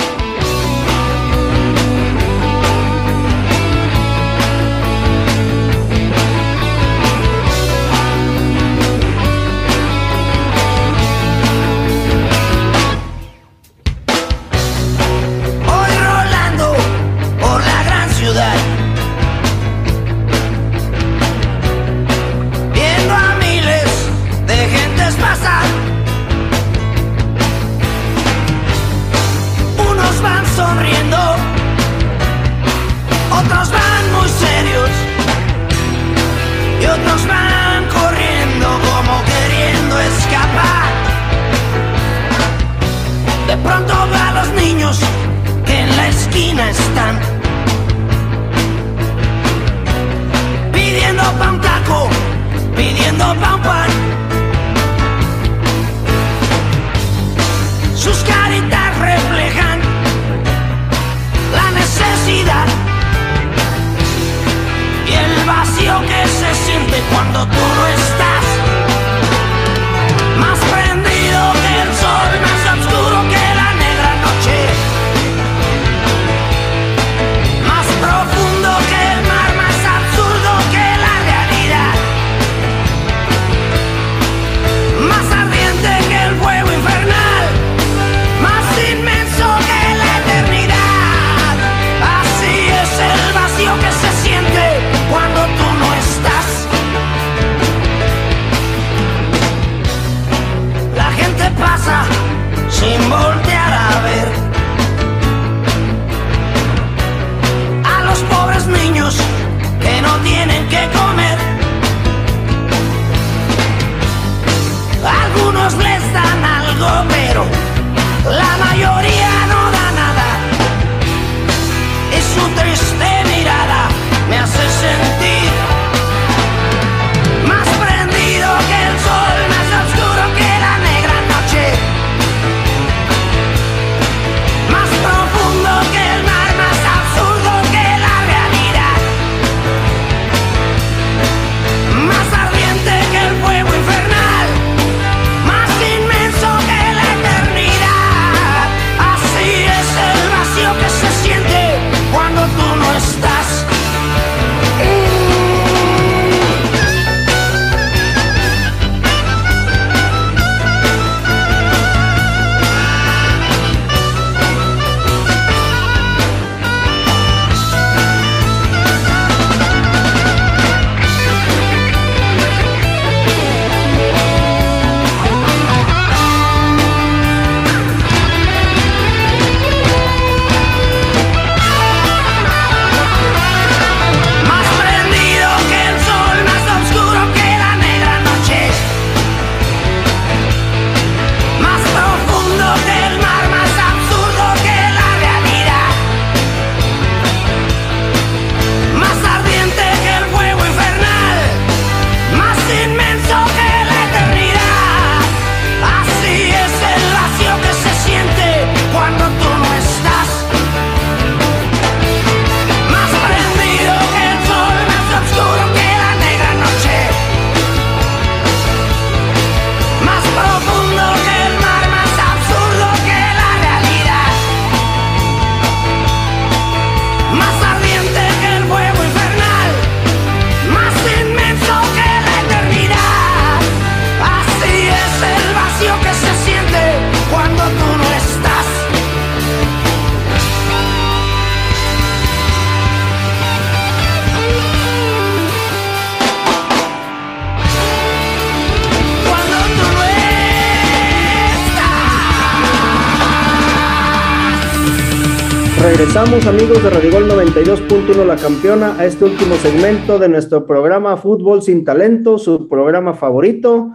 Regresamos amigos de Radigol 92.1 La Campeona a este último segmento de nuestro programa Fútbol sin Talento, su programa favorito.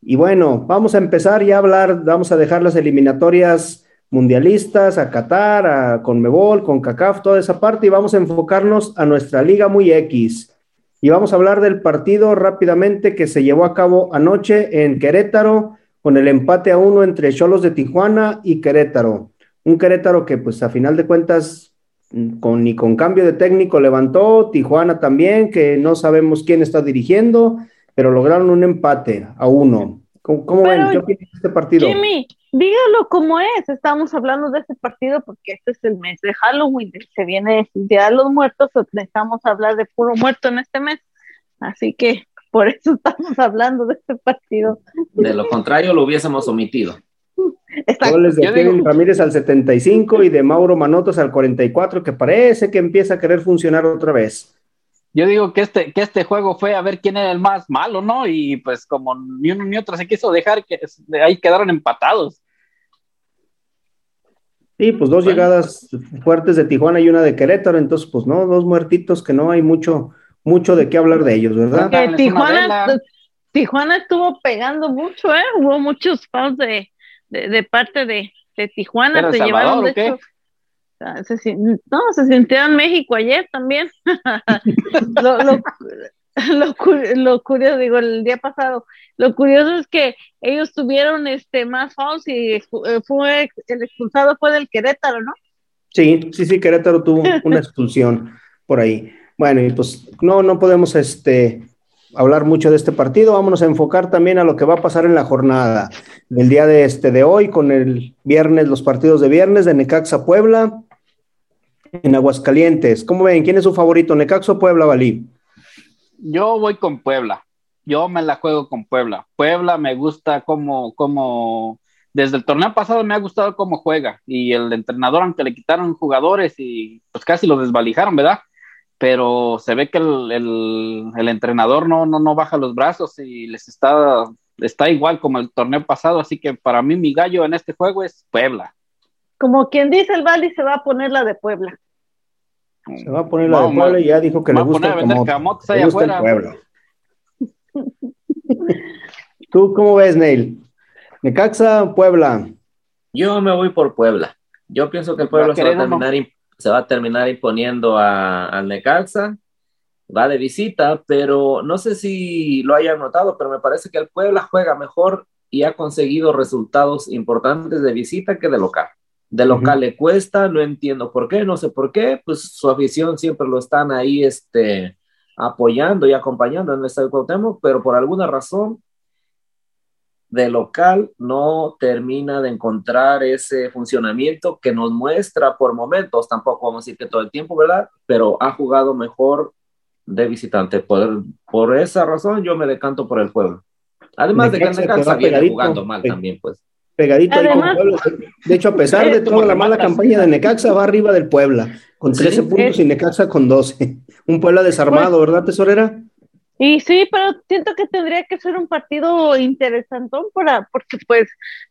Y bueno, vamos a empezar ya a hablar, vamos a dejar las eliminatorias mundialistas, a Qatar, a Conmebol, con CACAF, toda esa parte y vamos a enfocarnos a nuestra liga muy X. Y vamos a hablar del partido rápidamente que se llevó a cabo anoche en Querétaro con el empate a uno entre Cholos de Tijuana y Querétaro. Un Querétaro que pues a final de cuentas mm, con, ni con cambio de técnico levantó, Tijuana también, que no sabemos quién está dirigiendo, pero lograron un empate a uno. ¿Cómo, cómo ven? ¿Qué opinan de este partido? Jimmy, dígalo como es. Estamos hablando de este partido porque este es el mes de Halloween. Se viene el Día de los Muertos. o Necesitamos hablar de puro muerto en este mes. Así que por eso *laughs* estamos hablando de este partido. De lo contrario, lo hubiésemos omitido. *laughs* Exacto. Goles de Yo Kevin digo- Ramírez al 75 y de *laughs* Mauro Manotas al 44, que parece que empieza a querer funcionar otra vez. Yo digo que este, que este juego fue a ver quién era el más malo, ¿no? Y pues como ni uno ni otro se quiso dejar, que ahí quedaron empatados. Sí, pues dos Bueno. llegadas fuertes de Tijuana y una de Querétaro, entonces pues no, dos muertitos que no hay mucho, mucho de qué hablar de ellos, ¿verdad? Tijuana. Tijuana estuvo pegando mucho, ¿eh? Hubo muchos fouls de, de, de parte de, de Tijuana. ¿Era El se llevaron, de hecho, se no, se sintió en México ayer también. *laughs* lo, lo, lo, cu- lo curioso, digo, el día pasado, lo curioso es que ellos tuvieron este más fouls y eh, fue el expulsado fue del Querétaro, ¿no? Sí, sí, sí, Querétaro tuvo una expulsión por ahí. Bueno, y pues no, no podemos este, hablar mucho de este partido. Vámonos a enfocar también a lo que va a pasar en la jornada del día de este de hoy, con el viernes, los partidos de viernes de Necaxa Puebla en Aguascalientes. ¿Cómo ven? ¿Quién es su favorito? ¿Necaxa o Puebla, Valí? Yo voy con Puebla. Yo me la juego con Puebla. Puebla me gusta como, como, desde el torneo pasado me ha gustado cómo juega. Y el entrenador, aunque le quitaron jugadores y pues casi lo desvalijaron, ¿verdad? Pero se ve que el, el, el entrenador no, no, no baja los brazos y les está, está igual como el torneo pasado. Así que para mí mi gallo en este juego es Puebla. Como quien dice el Bali se va a poner la de Puebla. Se va a poner la de Vamos, Puebla y ya dijo que le va a gusta poner a camote. camotes Le allá gusta el afuera. Puebla. ¿Tú cómo ves, Neil? Necaxa, Puebla. Yo me voy por Puebla. Yo pienso que el Puebla se va, a terminar, se va a terminar imponiendo a, al Necaxa. Va de visita, pero no sé si lo hayan notado, pero me parece que el Puebla juega mejor y ha conseguido resultados importantes de visita que de local. De local le cuesta, no entiendo por qué, no sé por qué, pues su afición siempre lo están ahí este, apoyando y acompañando en el Estadio Cuauhtémoc, pero por alguna razón de local no termina de encontrar ese funcionamiento que nos muestra por momentos, tampoco vamos a decir que todo el tiempo, ¿verdad? Pero ha jugado mejor de visitante. Por, por esa razón yo me decanto por el pueblo. Además de que Necaxa viene jugando mal también, pues pegadito ahí con Puebla. De hecho, a pesar *laughs* de toda la mala campaña de Necaxa, va arriba del Puebla, con 13 puntos y Necaxa con 12. Un Puebla desarmado, pues, ¿verdad, tesorera? Y sí, pero siento que tendría que ser un partido interesantón para, porque pues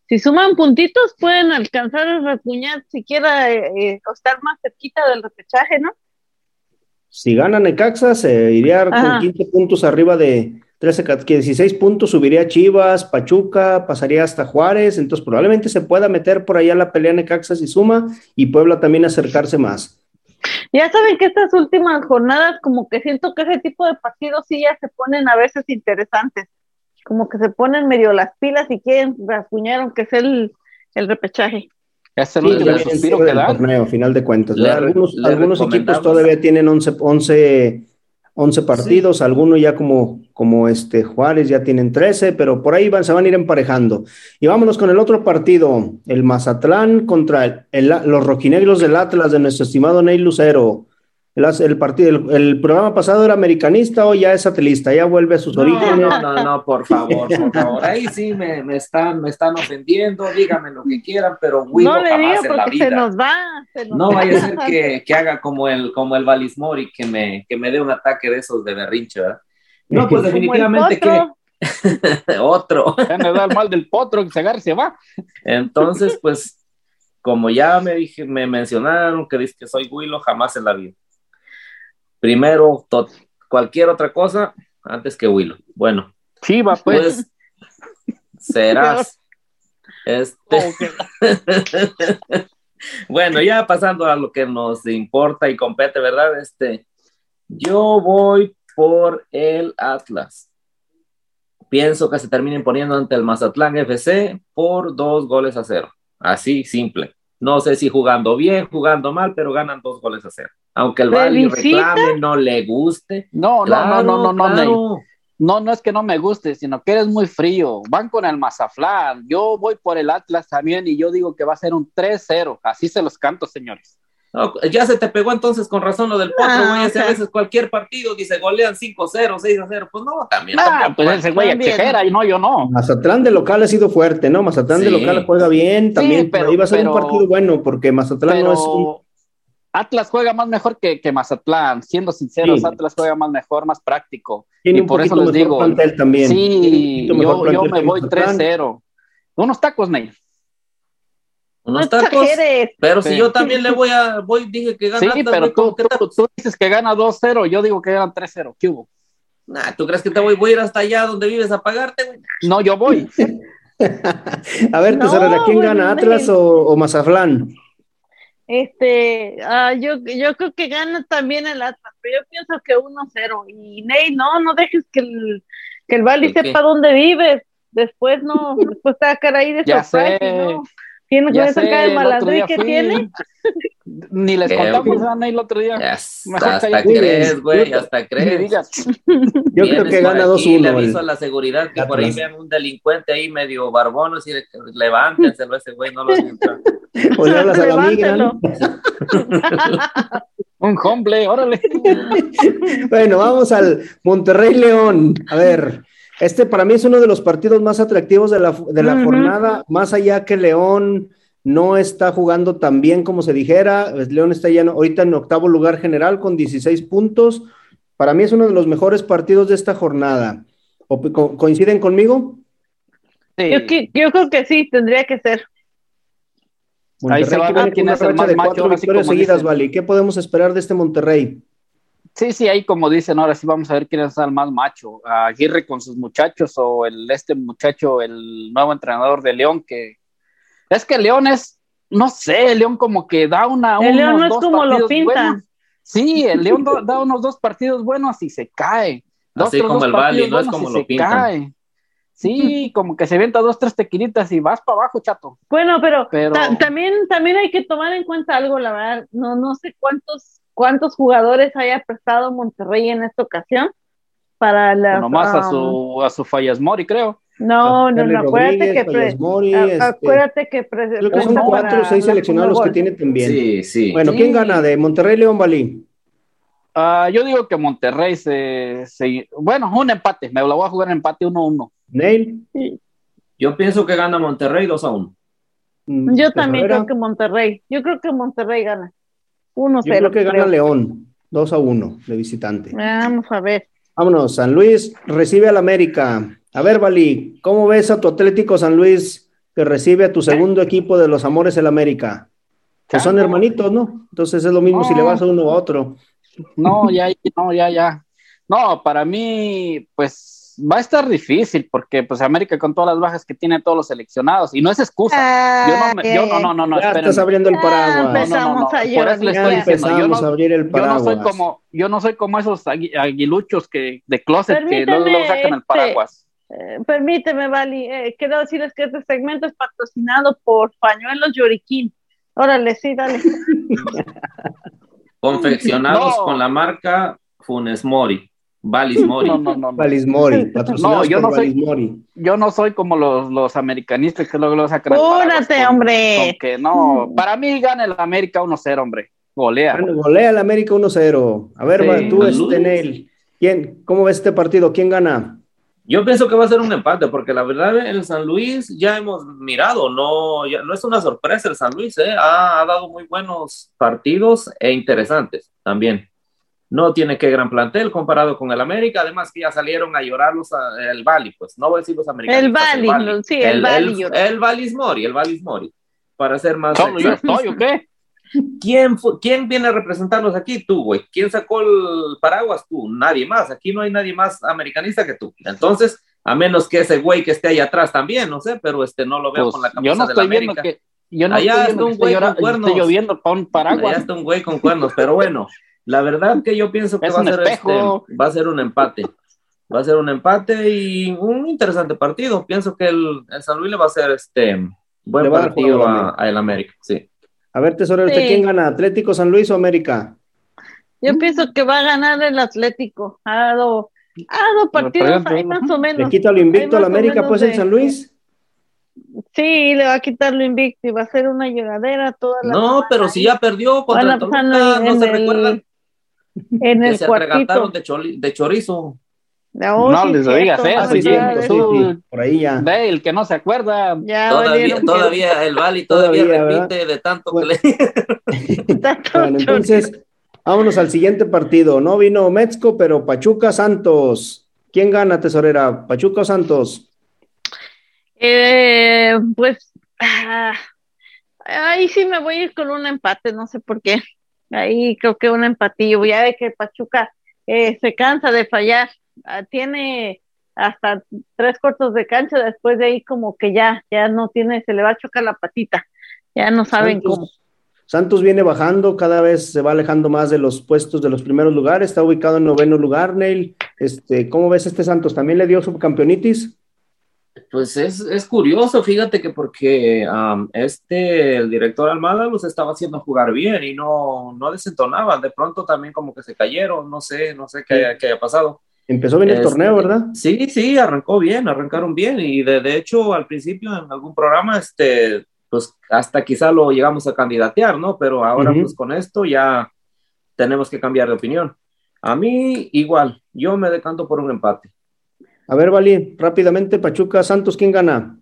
si suman puntitos pueden alcanzar a rasguñar siquiera eh, eh, o estar más cerquita del repechaje, ¿no? Si gana Necaxa, se iría con 15 puntos arriba de, 13, 16 puntos, subiría Chivas, Pachuca, pasaría hasta Juárez, entonces probablemente se pueda meter por allá la pelea Necaxa y suma y Puebla también acercarse más. Ya saben que estas últimas jornadas como que siento que ese tipo de partidos sí ya se ponen a veces interesantes, como que se ponen medio las pilas y quieren rasguñar aunque es el, el repechaje. Es el suspiro que da. Torneo, final de cuentas. algunos, algunos equipos todavía tienen 11, 11 11 partidos, algunos ya como, como este Juárez ya tienen 13, pero por ahí van, se van a ir emparejando. Y vámonos con el otro partido, el Mazatlán contra el, los roquinegros del Atlas de nuestro estimado Ney Lucero. El, partido, el, programa pasado era americanista, o ya es satelista, ya vuelve a sus orígenes. No, no, no, por favor, por *laughs* favor. Ahí sí me, me, están, me están ofendiendo, díganme lo que quieran, pero Willow no le digo porque se nos va. no vaya a ser que, que, haga como el, como el Balismori, que me, que me dé un ataque de esos de berrinche, ¿verdad? No, *laughs* pues definitivamente que. *laughs* Otro. Ya me da el mal del potro que se agarra y se va. Entonces, pues, como ya me dije, me mencionaron que dice que soy Willow, jamás en la vida primero cualquier otra cosa antes que Willow. Bueno. Chiva, pues. pues serás. *laughs* Este. *laughs* bueno, ya pasando a lo que nos importa y compete, ¿verdad? Este, yo voy por el Atlas. Pienso que se terminen poniendo ante el Mazatlán FC por dos goles a cero. Así, simple. No sé si jugando bien, jugando mal, pero ganan dos goles a cero aunque el Bali reclame, no le guste. No, no, no, no, no, no, no, no es que no me guste, sino que eres muy frío. Van con el Mazaflán. Yo voy por el Atlas también y yo digo que va a ser un 3-0. Así se los canto, señores. Ya se te pegó entonces con razón lo del potro, ah, güey. a veces cualquier partido dice golean 5-0, 6-0. Pues no, también. Ah, pues ese güey exagera y no, yo no. Mazatlán de local ha sido fuerte, ¿no? Mazatlán de local juega bien también. pero, iba a ser un partido bueno porque Mazatlán no es un Atlas juega más mejor que, que Mazatlán, siendo sinceros, Atlas juega más mejor, más práctico. y por eso les digo, también. sí, yo, yo me voy 3-0. Unos tacos, Ney. Unos tacos. Pero si yo también le voy a, voy, dije que gana. Sí, pero tú, tú, dices que gana 2-0, yo digo que ganan 3-0. ¿Qué hubo? Nah, ¿tú crees que te voy, voy a ir hasta allá donde vives a pagarte, güey? No, yo voy. *laughs* a ver, no, Tesoro, ¿quién gana, Atlas o, o Mazatlán? Este, ah, yo, yo creo que gana también el Atlas, pero yo pienso que 1-0. Y Ney, no, no dejes que el, que el Bali sepa dónde vives. Después no, después te va a quedar ahí de sorpresa, ¿no? ¿Tiene que sacar el malandrín que tiene? Ni les contamos a Ney el otro día. hasta crees, güey, hasta crees. *laughs* Yo creo que gana 2-1. Le aviso a la seguridad que por ahí vean un delincuente ahí medio barbón, así de levántenselo ese güey, no lo sientan. *laughs* O le hablas a la amiga, ¿no? *laughs* un hombre, órale. bueno, vamos al Monterrey León. A ver, este para mí es uno de los partidos más atractivos de la, de la jornada, más allá que León no está jugando tan bien como se dijera. León está ya ahorita en octavo lugar general con 16 puntos. Para mí es uno de los mejores partidos de esta jornada. ¿Coinciden conmigo? Sí. Yo, creo que sí, tendría que ser. Ahí se va a quién es el más de cuatro victorias seguidas, Vale. ¿Qué podemos esperar de este Monterrey? Sí, sí, ahí como dicen, ahora sí vamos a ver quién es el más macho, a Aguirre con sus muchachos o el este muchacho, el nuevo entrenador de León, que es que León es, no sé, León como que da una... El León no es como lo pintan. buenos. Sí, el León do- da unos dos partidos buenos y se cae. Dos, Así como dos el Bali, partidos no es como lo pintan. cae. Sí, como que se venta dos, tres tequilitas y vas para abajo, chato. Bueno, pero, Pero- ta- también, también hay que tomar en cuenta algo, la verdad. No, no sé cuántos, cuántos jugadores haya prestado Monterrey en esta ocasión para la. Nomás a um, su, a su Fallas Mori, creo. No, no, no, acuérdate que. pre- Fallas Mori, a- este, acuérdate que. pre- creo que son cuatro o seis seleccionados los que tiene también. Sí, sí. Bueno, Sí. ¿quién gana de Monterrey León Bali? Ah, yo digo que Monterrey se, se- Bueno, un empate. Me lo voy a jugar en empate 1-1. Neil. Yo pienso que gana Monterrey 2 a 1. Mm, Yo también Herrera. creo que Monterrey. Yo creo que Monterrey gana. 1-0. Yo creo que gana creo. León, 2 a 1 de visitante. Vamos a ver. Vámonos, San Luis recibe al América. A ver, Bali, ¿cómo ves a tu Atlético San Luis que recibe a tu segundo equipo de los Amores el América? Que son hermanitos, ¿no? Entonces es lo mismo si le vas a uno o a otro. No, ya, no, ya, ya. No, para mí, pues va a estar difícil porque, pues, América con todas las bajas que tiene todos los seleccionados y no es excusa. Yo no, me- yo no, no, no, no, ya estás abriendo el Ah, paraguas. No, no, no, no. Empezamos a Por llorar. eso le Ya estoy diciendo. Yo empezamos no, a abrir el yo paraguas. no soy como, yo no soy como esos agui- aguiluchos que de closet que luego, Permíteme, luego sacan el este, paraguas. Eh, permíteme, Vali. eh, quiero decirles que este segmento es patrocinado por Pañuelos Lloriquín. Órale, sí, dale. *laughs* Confeccionados No. con la marca Funes Mori. Valis Mori. No, no, no, no. Valis Mori, patrocinados No, yo no soy- Valis Mori. Yo no soy como los, los americanistas que luego, luego sacan el. Apúrate, con- hombre. que no, para mí gana el América 1-0, hombre. Golea. Bueno, golea al América 1-0. A ver, Sí. va, tú, este. Neil, ¿quién, ¿cómo ves este partido? ¿Quién gana? Yo pienso que va a ser un empate, porque la verdad el San Luis ya hemos mirado, no, ya- no es una sorpresa el San Luis, ¿eh? ha, ha dado muy buenos partidos e interesantes también. No tiene que gran plantel comparado con el América, además que ya salieron a llorar los, a- el Bali, pues no voy a decir los americanos. El Bali, sí, el Bali lloró. El, Valis Mori, el Valis Mori, para ser más ¿Solo yo estoy o qué? *laughs* ¿Quién, ¿Quién viene a representarnos aquí? Tú, güey. ¿Quién sacó el paraguas? Tú. Nadie más. Aquí no hay nadie más americanista que tú. Entonces, a menos que ese güey que esté ahí atrás también, no sé, pero este no lo veo Pues, con la camisa yo no de estoy la viendo América. que yo no Allá estoy está viendo un que esté, güey con cuernos. esté lloviendo para un Allá paraguas. está un güey con cuernos, pero bueno, la verdad que yo pienso que Es va a, un ser este, va a ser un empate. Va a ser un empate y un interesante partido. Pienso que el, el San Luis le va a hacer este buen Le va partido al a, América. a el América. Sí. A ver, tesorero, ¿usted Sí. quién gana? ¿Atlético San Luis o América? Yo pienso que va a ganar el Atlético. Ha dado, ha dado partidos ahí más o ¿Le menos. quita lo invicto Hay a la más o América, pues, el San Luis? Sí, le va a quitar lo invicto y va a ser una lloradera toda la No, semana pero si ya perdió contra el en no se el- recuerdan en que el se cuartito. de, choli- de chorizo. Oh, No sí, les cierto, digas a sí, sí, eh. por ahí ya. Ve, el que no se acuerda. Ya Todavía, valieron todavía el Bali todavía, Todavía, ¿verdad? repite de tanto Bueno. que le... que- *laughs* tanto Bueno, entonces, vámonos al siguiente partido. No vino Metzco, pero Pachuca Santos. ¿Quién gana, tesorera? ¿Pachuca o Santos? Eh, pues ah, ahí sí me voy a ir con un empate, no sé por qué. Ahí creo que un empatillo. Ya ve que Pachuca eh, se cansa de fallar. Ah, tiene hasta tres cortos de cancha, después de ahí como que ya, ya no tiene, se le va a chocar la patita. Ya no saben Santos, cómo. Santos viene bajando, cada vez se va alejando más de los puestos de los primeros lugares, está ubicado en noveno lugar, Neil. Este, ¿Cómo ves este Santos? ¿También le dio subcampeonitis? Pues es, es curioso, fíjate que porque am, este, el director Almada los estaba haciendo jugar bien y no, no desentonaban, de pronto también como que se cayeron, no sé, no sé qué, haya- qué haya pasado. Empezó bien el Este, torneo, ¿verdad? Sí, sí, arrancó bien, arrancaron bien y de, de hecho al principio en algún programa, este, pues hasta quizá lo llegamos a candidatear, ¿no? Pero ahora Ujú. pues con esto ya tenemos que cambiar de opinión. A mí igual, yo me decanto por un empate. A ver, Vali, rápidamente, Pachuca, Santos, ¿quién gana?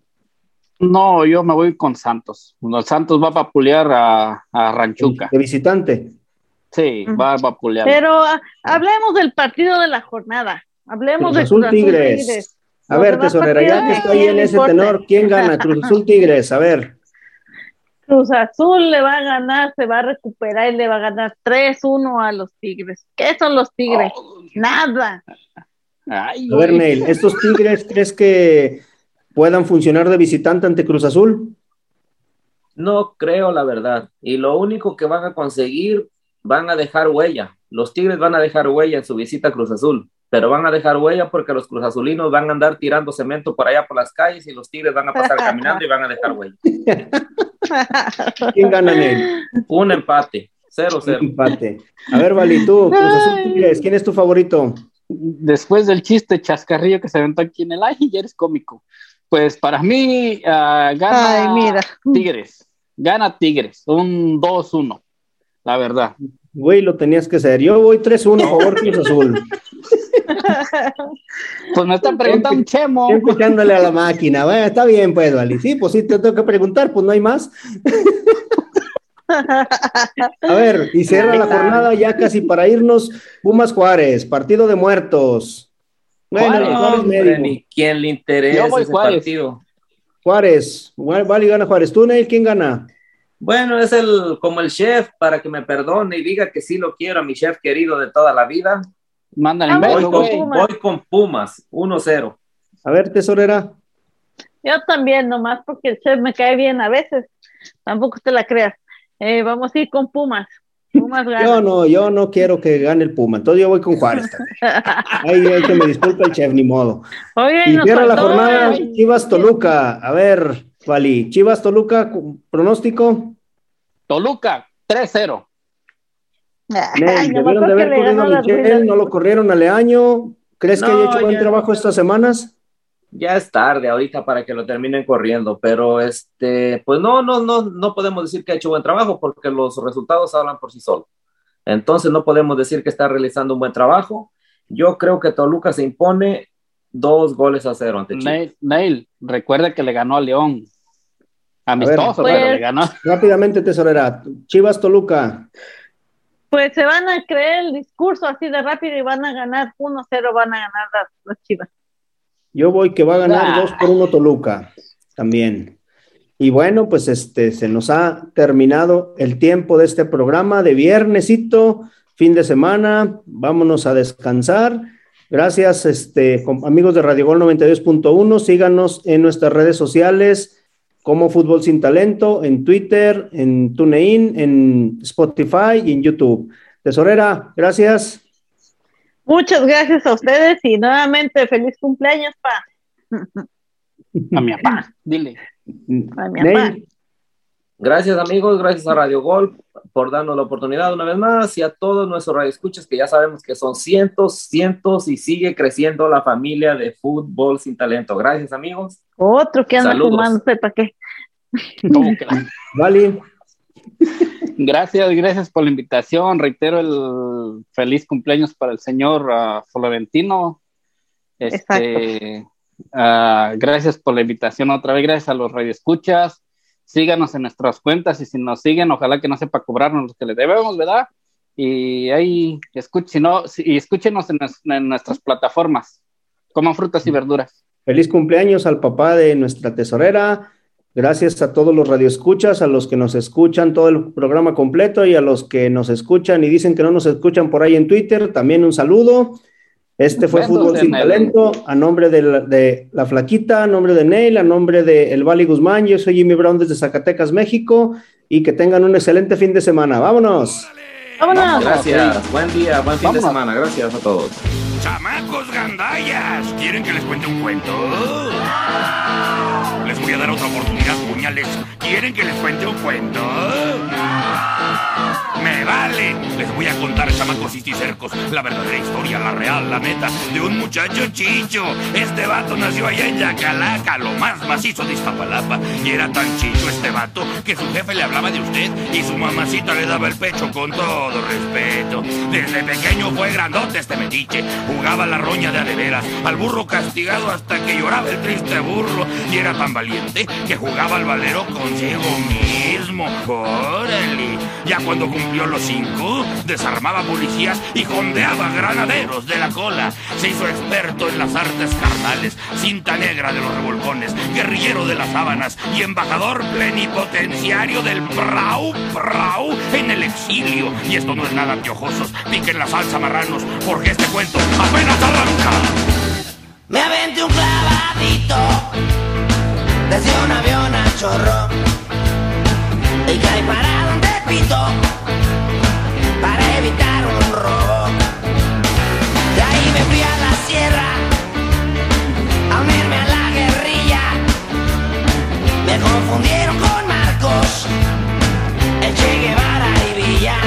No, yo me voy con Santos. Los Santos va a vapulear a, a Ranchuca. De visitante. Sí, va a vapulear. Pero ah, hablemos del partido de la jornada. Hablemos Cruz de Azul Cruz Azul Tigres. A ver, tesorera, ya que ahí ¿quién en ese tenor, ¿quién gana? Cruz Azul Tigres, a ver. Cruz Azul le va a ganar, se va a recuperar y le va a ganar 3-1 a los Tigres. ¿Qué son los Tigres? Oh. Nada. Ay, A ver. Neil, ¿estos Tigres *laughs* crees que puedan funcionar de visitante ante Cruz Azul? No creo, la verdad. Y lo único que van a conseguir, van a dejar huella. Los Tigres van a dejar huella en su visita a Cruz Azul, pero van a dejar huella porque los Cruz Azulinos van a andar tirando cemento por allá por las calles y los Tigres van a pasar caminando y van a dejar huella. *laughs* ¿Quién gana, Neil? Un empate, 0-0. Empate. A ver, Vali, tú, Cruz Azul Tigres, ¿quién es tu favorito? Después del chiste chascarrillo que se aventó aquí en el ay, ya eres cómico. Pues para mí ah, gana Ay, mira. Tigres. Gana Tigres. Un 2-1. La verdad. Güey, lo tenías que ser. Yo voy 3-1, favor Cruz Azul. Pues me están preguntando Chemo. Siempre echándole a la máquina. Bueno, está bien, pues, Vali. Sí, pues sí, te tengo que preguntar, pues no hay más. *laughs* A ver, y cierra la jornada ya casi para irnos. Pumas Juárez, partido de muertos. Bueno, Juárez, hombre, ni quién le Yo interesa voy ese Juárez. partido. Juárez, Vali gana Juárez. ¿Tú, Neil, quién gana? Bueno, es el como el chef para que me perdone y diga que sí lo quiero a mi chef querido de toda la vida. Mándale Ah, Voy con, voy con Pumas, 1-0. A ver, tesorera. Yo también, nomás porque el chef me cae bien a veces. Tampoco te la creas. Eh, vamos a ir con Pumas. Pumas gana. Yo no, yo no quiero que gane el Puma, entonces yo voy con Juárez. *laughs* Ay, ay, que me disculpe el chef, ni modo. Oye, Y cierra la jornada el- Chivas Toluca. A ver, Vali, Chivas Toluca, pronóstico. Toluca, 3-0. Ay, Nel, nomás debieron de porque haber le corrido ganó a las Michel, Ruinas. no lo corrieron a Leaño. ¿Crees que No, haya hecho buen ya. trabajo estas semanas? Ya es tarde ahorita para que lo terminen corriendo, pero este, pues no, no, no, no podemos decir que ha hecho buen trabajo porque los resultados hablan por sí solos. Entonces no podemos decir que está realizando un buen trabajo. Yo creo que Toluca se impone dos goles a cero ante Chivas. Neil, recuerda que le ganó a León. Amistoso, ver, pero pues- le ganó. *laughs* Rápidamente, tesorera. Chivas Toluca. Pues se van a creer el discurso así de rápido y van a ganar 1-0, van a ganar las, las chivas. Yo voy que va a ganar Ah. 2 por 1 Toluca. También. Y bueno, pues este se nos ha terminado el tiempo de este programa de viernesito, fin de semana. Vámonos a descansar. Gracias, este, amigos de Radio Gol 92.1. Síganos en nuestras redes sociales como Fútbol Sin Talento, en Twitter, en TuneIn, en Spotify y en YouTube. Tesorera, gracias. Muchas gracias a ustedes y nuevamente feliz cumpleaños, pa. A mi papá, dile. A mi papá. Gracias amigos, gracias a Radio Gol por darnos la oportunidad una vez más y a todos nuestros radioescuchas que ya sabemos que son cientos, cientos y sigue creciendo la familia de fútbol sin talento. Gracias amigos. Otro que anda Saludos. fumando, sepa qué. ¿Cómo que la- Vali, Gracias, gracias por la invitación. Reitero el feliz cumpleaños para el señor ah, Florentino. Este, ah, gracias por la invitación otra vez. Gracias a los radioescuchas. Síganos en nuestras cuentas y si nos siguen, ojalá que no sepa cobrarnos lo que le debemos, ¿verdad? Y ahí escuchen, si no, si- y escúchenos en, en nuestras plataformas. Coman frutas y verduras. Feliz cumpleaños al papá de nuestra tesorera. Gracias a todos los radioescuchas, a los que nos escuchan todo el programa completo y a los que nos escuchan y dicen que no nos escuchan por ahí en Twitter. También un saludo. Este fue Besos Fútbol Sin. Talento. A nombre de la, de la Flaquita, a nombre de Neil, a nombre de El Vali Guzmán. Yo soy Jimmy Brown desde Zacatecas, México. Y que tengan un excelente fin de semana. ¡Vámonos! Vámonos. Gracias, buen día, buen fin Vámonos. de semana. Gracias a todos. Chamacos gandallas, ¿quieren que les cuente un cuento? ¿Quieren que les cuente un cuento? Me vale. Les voy a contar, chamacos y cercos, la verdadera historia, la real, la neta, de un muchacho chicho. Este vato nació allá en Yacalaca, lo más macizo de Iztapalapa. Y era tan chicho este vato que su jefe le hablaba de usted y su mamacita le daba el pecho con todo respeto. Desde pequeño fue grandote este metiche, jugaba la roña de a de veras, al burro castigado hasta que lloraba el triste burro. Y era tan valiente que jugaba al cabalero consigo mismo. ¡Órale! Ya cuando cumplió los cinco, desarmaba policías y jondeaba granaderos de la cola. Se hizo experto en las artes carnales, cinta negra de los revolcones, guerrillero de las sábanas y embajador plenipotenciario del Prau Prau en el exilio. Y esto no es nada piojosos, piquen la salsa marranos, porque este cuento apenas arranca. Me aventé un clavadito desde un avión a chorro y caí parado para evitar un robo. De ahí me fui a la sierra a unirme a la guerrilla. Me confundieron con Marcos, el Che Guevara y Villa.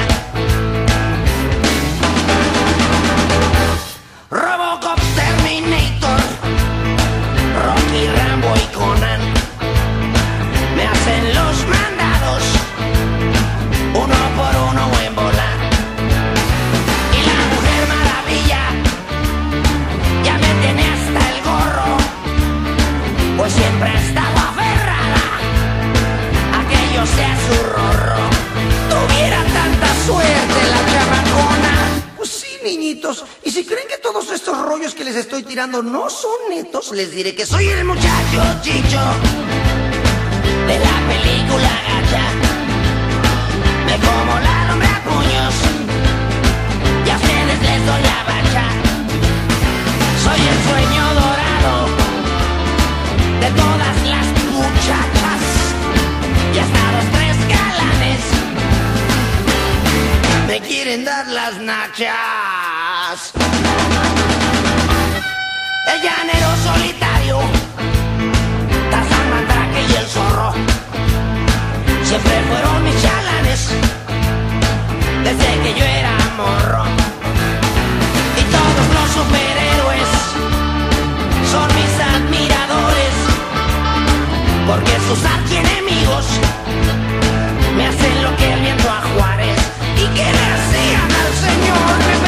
Tirando no son netos, les diré que soy el muchacho chicho de la película gacha. Me como la hombre a puños y a ustedes les doy la bacha. Soy el sueño dorado de todas las muchachas y hasta los tres galanes me quieren dar las nachas. El llanero solitario, Tarzán, Mandrake y el zorro, siempre fueron mis chalanes, desde que yo era morro. Y todos los superhéroes son mis admiradores, porque sus archienemigos me hacen lo que el viento a Juárez. ¿Y qué le hacían al señor?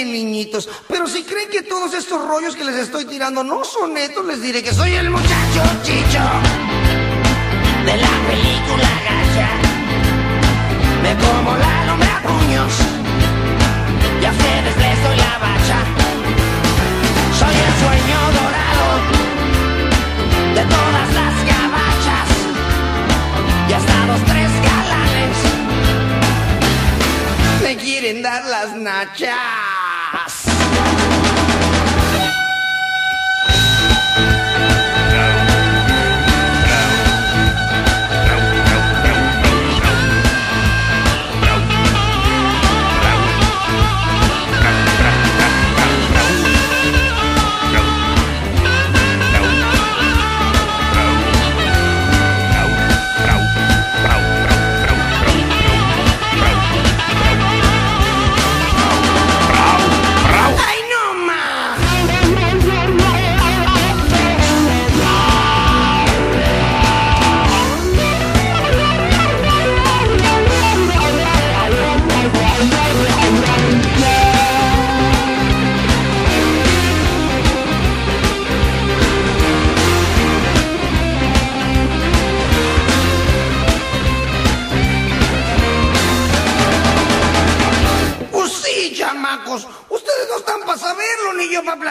Niñitos, pero si creen que todos estos rollos que les estoy tirando no son netos, les diré que soy el muchacho chicho de la película gacha. Me como la hombre a puños y a ustedes les doy la bacha. Soy el sueño dorado de todas las gabachas y hasta dos, tres galanes me quieren dar las nachas. ¡Ay,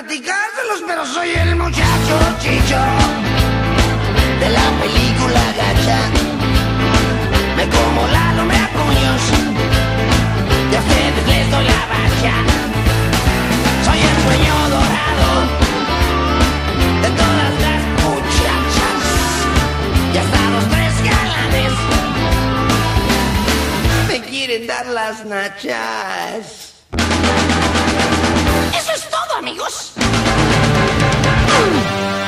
platicárselos, pero soy el muchacho chicho de la película gacha. Me como la hombre a puños y a ustedes les doy la bacha. Soy el sueño dorado de todas las muchachas y hasta los tres galanes me quieren dar las nachas. Eso es todo, amigos. Woo!